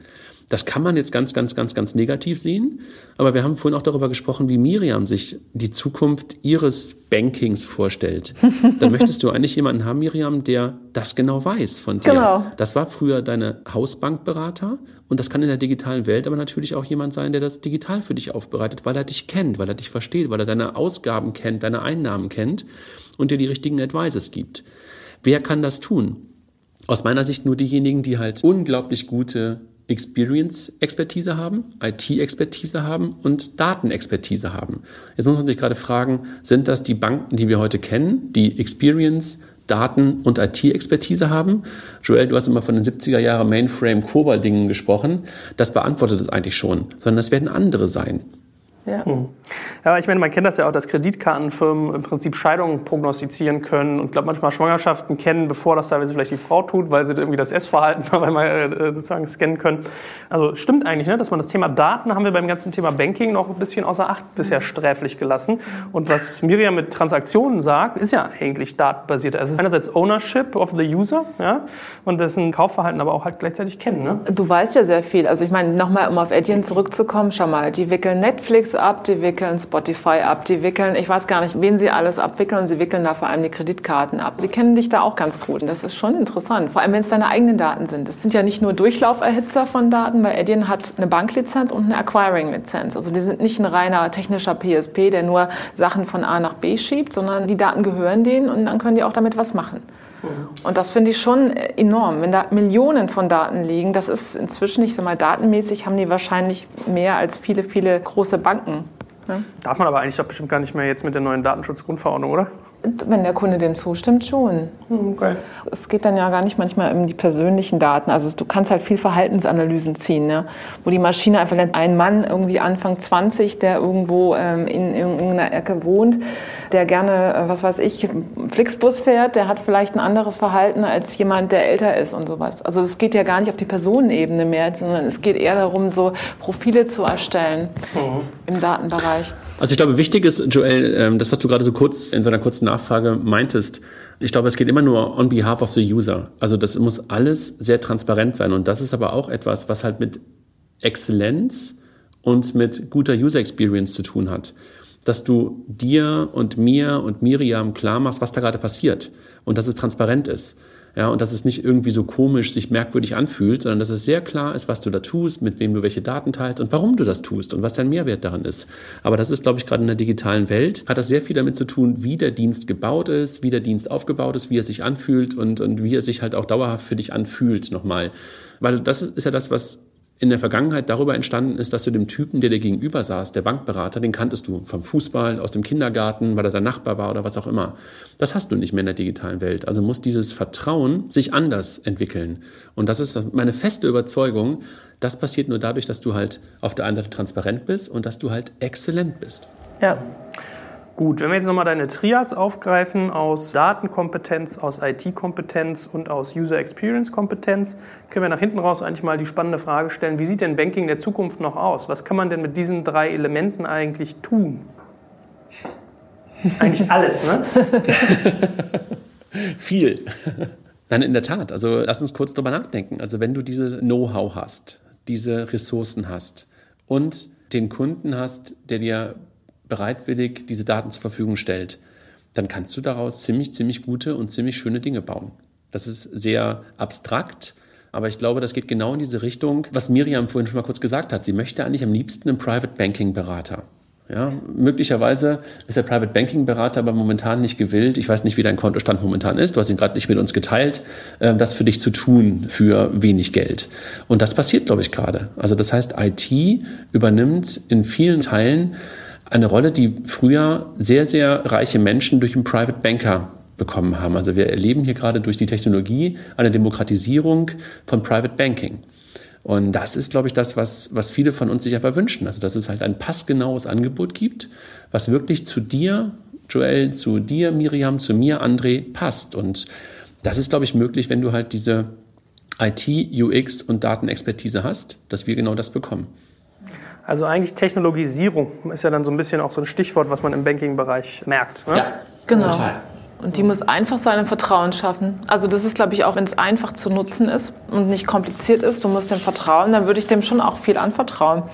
Das kann man jetzt ganz, ganz, ganz, ganz negativ sehen. Aber wir haben vorhin auch darüber gesprochen, wie Miriam sich die Zukunft ihres Bankings vorstellt. da *laughs* möchtest du eigentlich jemanden haben, Miriam, der das genau weiß von dir. Genau. Das war früher deine Hausbankberater und das kann in der digitalen Welt aber natürlich auch jemand sein, der das digital für dich aufbereitet, weil er dich kennt, weil er dich versteht, weil er deine Ausgaben kennt, deine Einnahmen kennt und dir die richtigen Advices gibt. Wer kann das tun? Aus meiner Sicht nur diejenigen, die halt unglaublich gute Experience-Expertise haben, IT-Expertise haben und Datenexpertise haben. Jetzt muss man sich gerade fragen, sind das die Banken, die wir heute kennen, die Experience, Daten- und IT-Expertise haben? Joel, du hast immer von den 70er Jahre Mainframe-Cobol-Dingen gesprochen. Das beantwortet es eigentlich schon, sondern das werden andere sein. Ja. Hm. ja, ich meine, man kennt das ja auch, dass Kreditkartenfirmen im Prinzip Scheidungen prognostizieren können und glaube manchmal Schwangerschaften kennen, bevor das teilweise vielleicht die Frau tut, weil sie irgendwie das Essverhalten *laughs* auf einmal äh, sozusagen scannen können. Also stimmt eigentlich, ne, dass man das Thema Daten haben wir beim ganzen Thema Banking noch ein bisschen außer Acht bisher sträflich gelassen. Und was Miriam mit Transaktionen sagt, ist ja eigentlich datenbasiert. Also es ist einerseits Ownership of the User ja, und dessen Kaufverhalten aber auch halt gleichzeitig kennen. Ne? Du weißt ja sehr viel. Also ich meine, nochmal, um auf Etienne zurückzukommen, schau mal, die wickeln Netflix ab, die wickeln Spotify ab, die wickeln, ich weiß gar nicht, wen sie alles abwickeln. Sie wickeln da vor allem die Kreditkarten ab. Sie kennen dich da auch ganz gut. Das ist schon interessant, vor allem wenn es deine eigenen Daten sind. Es sind ja nicht nur Durchlauferhitzer von Daten, weil Edian hat eine Banklizenz und eine Acquiring-Lizenz. Also die sind nicht ein reiner technischer PSP, der nur Sachen von A nach B schiebt, sondern die Daten gehören denen und dann können die auch damit was machen. Und das finde ich schon enorm. Wenn da Millionen von Daten liegen, das ist inzwischen, ich sag mal, datenmäßig haben die wahrscheinlich mehr als viele, viele große Banken. Ne? Darf man aber eigentlich doch bestimmt gar nicht mehr jetzt mit der neuen Datenschutzgrundverordnung, oder? Wenn der Kunde dem zustimmt, schon. Hm, okay. Es geht dann ja gar nicht manchmal um die persönlichen Daten. Also du kannst halt viel Verhaltensanalysen ziehen, ne? wo die Maschine einfach lernt, ein Mann irgendwie Anfang 20, der irgendwo ähm, in irgendeiner Ecke wohnt, der gerne, äh, was weiß ich, Flixbus fährt, der hat vielleicht ein anderes Verhalten als jemand, der älter ist und sowas. Also es geht ja gar nicht auf die Personenebene mehr, sondern es geht eher darum, so Profile zu erstellen mhm. im Datenbereich. Also ich glaube, wichtig ist, Joel, ähm, das, was du gerade so kurz in so einer kurzen Nachfrage meintest, ich glaube, es geht immer nur on behalf of the user. Also das muss alles sehr transparent sein. Und das ist aber auch etwas, was halt mit Exzellenz und mit guter User Experience zu tun hat. Dass du dir und mir und Miriam klar machst, was da gerade passiert und dass es transparent ist. Ja, und dass es nicht irgendwie so komisch sich merkwürdig anfühlt, sondern dass es sehr klar ist, was du da tust, mit wem du welche Daten teilst und warum du das tust und was dein Mehrwert daran ist. Aber das ist, glaube ich, gerade in der digitalen Welt, hat das sehr viel damit zu tun, wie der Dienst gebaut ist, wie der Dienst aufgebaut ist, wie er sich anfühlt und, und wie er sich halt auch dauerhaft für dich anfühlt nochmal. Weil das ist ja das, was in der Vergangenheit darüber entstanden ist, dass du dem Typen, der dir gegenüber saß, der Bankberater, den kanntest du vom Fußball, aus dem Kindergarten, weil er dein Nachbar war oder was auch immer. Das hast du nicht mehr in der digitalen Welt. Also muss dieses Vertrauen sich anders entwickeln. Und das ist meine feste Überzeugung, das passiert nur dadurch, dass du halt auf der einen Seite transparent bist und dass du halt exzellent bist. Ja. Gut, wenn wir jetzt nochmal deine Trias aufgreifen aus Datenkompetenz, aus IT-Kompetenz und aus User Experience-Kompetenz, können wir nach hinten raus eigentlich mal die spannende Frage stellen, wie sieht denn Banking der Zukunft noch aus? Was kann man denn mit diesen drei Elementen eigentlich tun? *laughs* Eigentlich alles, ne? *laughs* Viel. Nein, in der Tat. Also lass uns kurz drüber nachdenken. Also wenn du diese Know-how hast, diese Ressourcen hast und den Kunden hast, der dir bereitwillig diese Daten zur Verfügung stellt, dann kannst du daraus ziemlich, ziemlich gute und ziemlich schöne Dinge bauen. Das ist sehr abstrakt, aber ich glaube, das geht genau in diese Richtung, was Miriam vorhin schon mal kurz gesagt hat. Sie möchte eigentlich am liebsten einen Private Banking Berater. Ja, möglicherweise ist der Private Banking Berater aber momentan nicht gewillt. Ich weiß nicht, wie dein Kontostand momentan ist. Du hast ihn gerade nicht mit uns geteilt, ähm, das für dich zu tun für wenig Geld. Und das passiert, glaube ich, gerade. Also das heißt, IT übernimmt in vielen Teilen eine Rolle, die früher sehr, sehr reiche Menschen durch einen Private Banker bekommen haben. Also wir erleben hier gerade durch die Technologie eine Demokratisierung von Private Banking. Und das ist, glaube ich, das, was, was viele von uns sich einfach wünschen. Also, dass es halt ein passgenaues Angebot gibt, was wirklich zu dir, Joel, zu dir, Miriam, zu mir, André, passt. Und das ist, glaube ich, möglich, wenn du halt diese IT, UX und Datenexpertise hast, dass wir genau das bekommen. Also eigentlich Technologisierung ist ja dann so ein bisschen auch so ein Stichwort, was man im Banking-Bereich merkt. Ne? Ja, genau. Total. Und die muss einfach sein und Vertrauen schaffen. Also das ist, glaube ich, auch wenn es einfach zu nutzen ist und nicht kompliziert ist, du musst dem vertrauen, dann würde ich dem schon auch viel anvertrauen.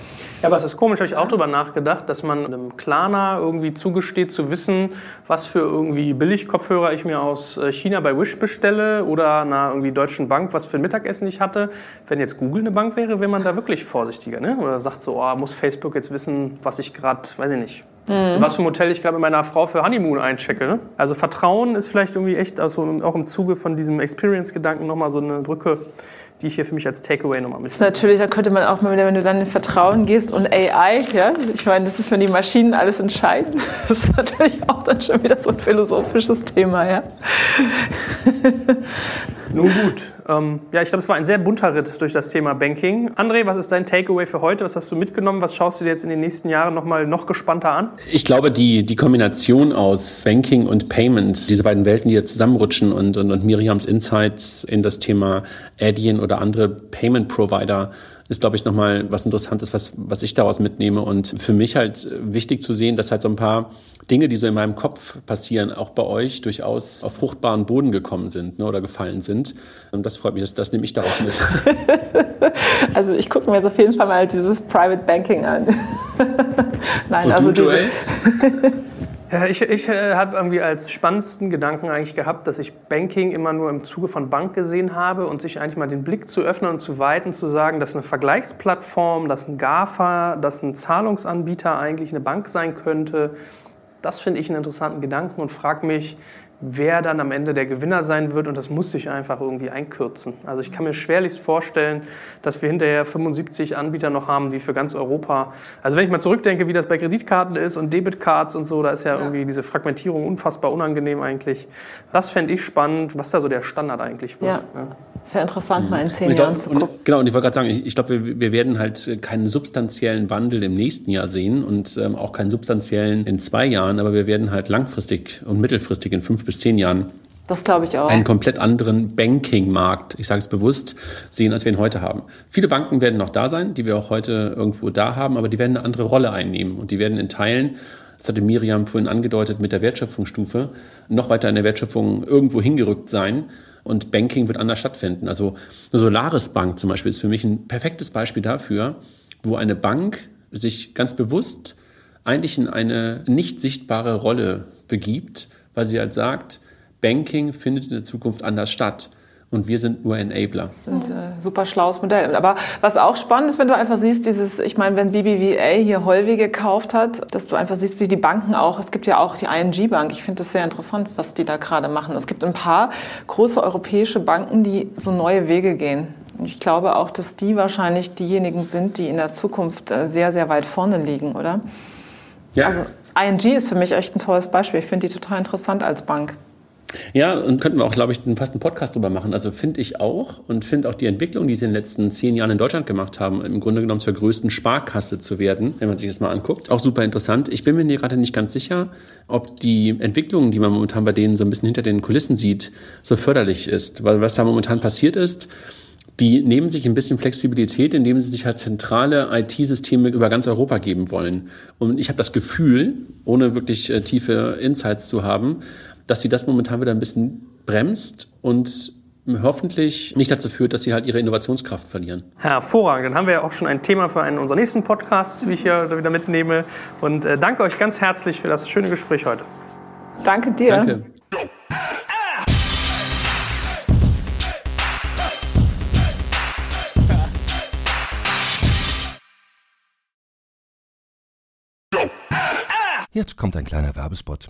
Ja, aber es ist komisch, habe ich auch darüber nachgedacht, dass man einem Klarna irgendwie zugesteht zu wissen, was für irgendwie Billigkopfhörer ich mir aus äh, China bei Wish bestelle oder einer irgendwie deutschen Bank, was für ein Mittagessen ich hatte. Wenn jetzt Google eine Bank wäre, wäre man da wirklich vorsichtiger, ne? Oder sagt so, oh, muss Facebook jetzt wissen, was ich gerade, weiß ich nicht, Mhm. Was für ein Hotel ich gerade mit meiner Frau für Honeymoon einchecke. Ne? Also Vertrauen ist vielleicht irgendwie echt, also auch im Zuge von diesem Experience-Gedanken nochmal so eine Brücke, die ich hier für mich als Takeaway nochmal mit. Natürlich, da könnte man auch mal wieder, wenn du dann in Vertrauen gehst und AI, ja, ich meine, das ist, wenn die Maschinen alles entscheiden, *laughs* das ist natürlich auch dann schon wieder so ein philosophisches Thema, ja. Nun gut. Ähm, ja, ich glaube, es war ein sehr bunter Ritt durch das Thema Banking. André, was ist dein Takeaway für heute? Was hast du mitgenommen? Was schaust du dir jetzt in den nächsten Jahren noch mal noch gespannter an? Ich glaube, die, die Kombination aus Banking und Payment, diese beiden Welten, die jetzt zusammenrutschen und, und, und Miriams Insights in das Thema Adyen oder andere Payment Provider ist, glaube ich, nochmal was Interessantes, was, was ich daraus mitnehme. Und für mich halt wichtig zu sehen, dass halt so ein paar Dinge, die so in meinem Kopf passieren, auch bei euch durchaus auf fruchtbaren Boden gekommen sind ne, oder gefallen sind. Und das freut mich, das, das nehme ich daraus mit. *laughs* also ich gucke mir jetzt auf jeden Fall mal dieses Private Banking an. *laughs* Nein, Und also du? *laughs* Ja, ich, ich äh, habe irgendwie als spannendsten Gedanken eigentlich gehabt, dass ich Banking immer nur im Zuge von Bank gesehen habe und sich eigentlich mal den Blick zu öffnen und zu weiten, zu sagen, dass eine Vergleichsplattform, dass ein GAFA, dass ein Zahlungsanbieter eigentlich eine Bank sein könnte. Das finde ich einen interessanten Gedanken und frage mich, wer dann am Ende der Gewinner sein wird und das muss sich einfach irgendwie einkürzen. Also ich kann mir schwerlichst vorstellen, dass wir hinterher 75 Anbieter noch haben, wie für ganz Europa. Also wenn ich mal zurückdenke, wie das bei Kreditkarten ist und Debitcards und so, da ist ja, ja. irgendwie diese Fragmentierung unfassbar unangenehm eigentlich. Das fände ich spannend, was da so der Standard eigentlich wird. Ja. ja. Sehr interessant, mal in zehn glaub, Jahren zu gucken. Und, genau, und ich wollte gerade sagen, ich, ich glaube, wir, wir, werden halt keinen substanziellen Wandel im nächsten Jahr sehen und ähm, auch keinen substanziellen in zwei Jahren, aber wir werden halt langfristig und mittelfristig in fünf bis zehn Jahren das glaube ich auch. Einen komplett anderen Banking-Markt, ich sage es bewusst, sehen, als wir ihn heute haben. Viele Banken werden noch da sein, die wir auch heute irgendwo da haben, aber die werden eine andere Rolle einnehmen und die werden in Teilen, das hatte Miriam vorhin angedeutet, mit der Wertschöpfungsstufe noch weiter in der Wertschöpfung irgendwo hingerückt sein und Banking wird anders stattfinden. Also eine Solaris Bank zum Beispiel ist für mich ein perfektes Beispiel dafür, wo eine Bank sich ganz bewusst eigentlich in eine nicht sichtbare Rolle begibt, weil sie halt sagt, Banking findet in der Zukunft anders statt. Und wir sind nur Enabler. Das ist ein äh, super schlaues Modell. Aber was auch spannend ist, wenn du einfach siehst, dieses, ich meine, wenn BBVA hier Holvi gekauft hat, dass du einfach siehst, wie die Banken auch, es gibt ja auch die ING Bank, ich finde das sehr interessant, was die da gerade machen. Es gibt ein paar große europäische Banken, die so neue Wege gehen. Und ich glaube auch, dass die wahrscheinlich diejenigen sind, die in der Zukunft äh, sehr, sehr weit vorne liegen, oder? Ja. Also ING ist für mich echt ein tolles Beispiel. Ich finde die total interessant als Bank. Ja, und könnten wir auch, glaube ich, fast einen Podcast drüber machen. Also finde ich auch und finde auch die Entwicklung, die sie in den letzten zehn Jahren in Deutschland gemacht haben, im Grunde genommen zur größten Sparkasse zu werden, wenn man sich das mal anguckt. Auch super interessant. Ich bin mir gerade nicht ganz sicher, ob die Entwicklung, die man momentan bei denen so ein bisschen hinter den Kulissen sieht, so förderlich ist. Weil was da momentan passiert ist, die nehmen sich ein bisschen Flexibilität, indem sie sich halt zentrale IT-Systeme über ganz Europa geben wollen. Und ich habe das Gefühl, ohne wirklich äh, tiefe Insights zu haben, dass sie das momentan wieder ein bisschen bremst und hoffentlich nicht dazu führt, dass sie halt ihre Innovationskraft verlieren. Hervorragend. Dann haben wir ja auch schon ein Thema für einen unserer nächsten Podcasts, wie ich hier wieder mitnehme. Und äh, danke euch ganz herzlich für das schöne Gespräch heute. Danke dir. Danke. Jetzt kommt ein kleiner Werbespot.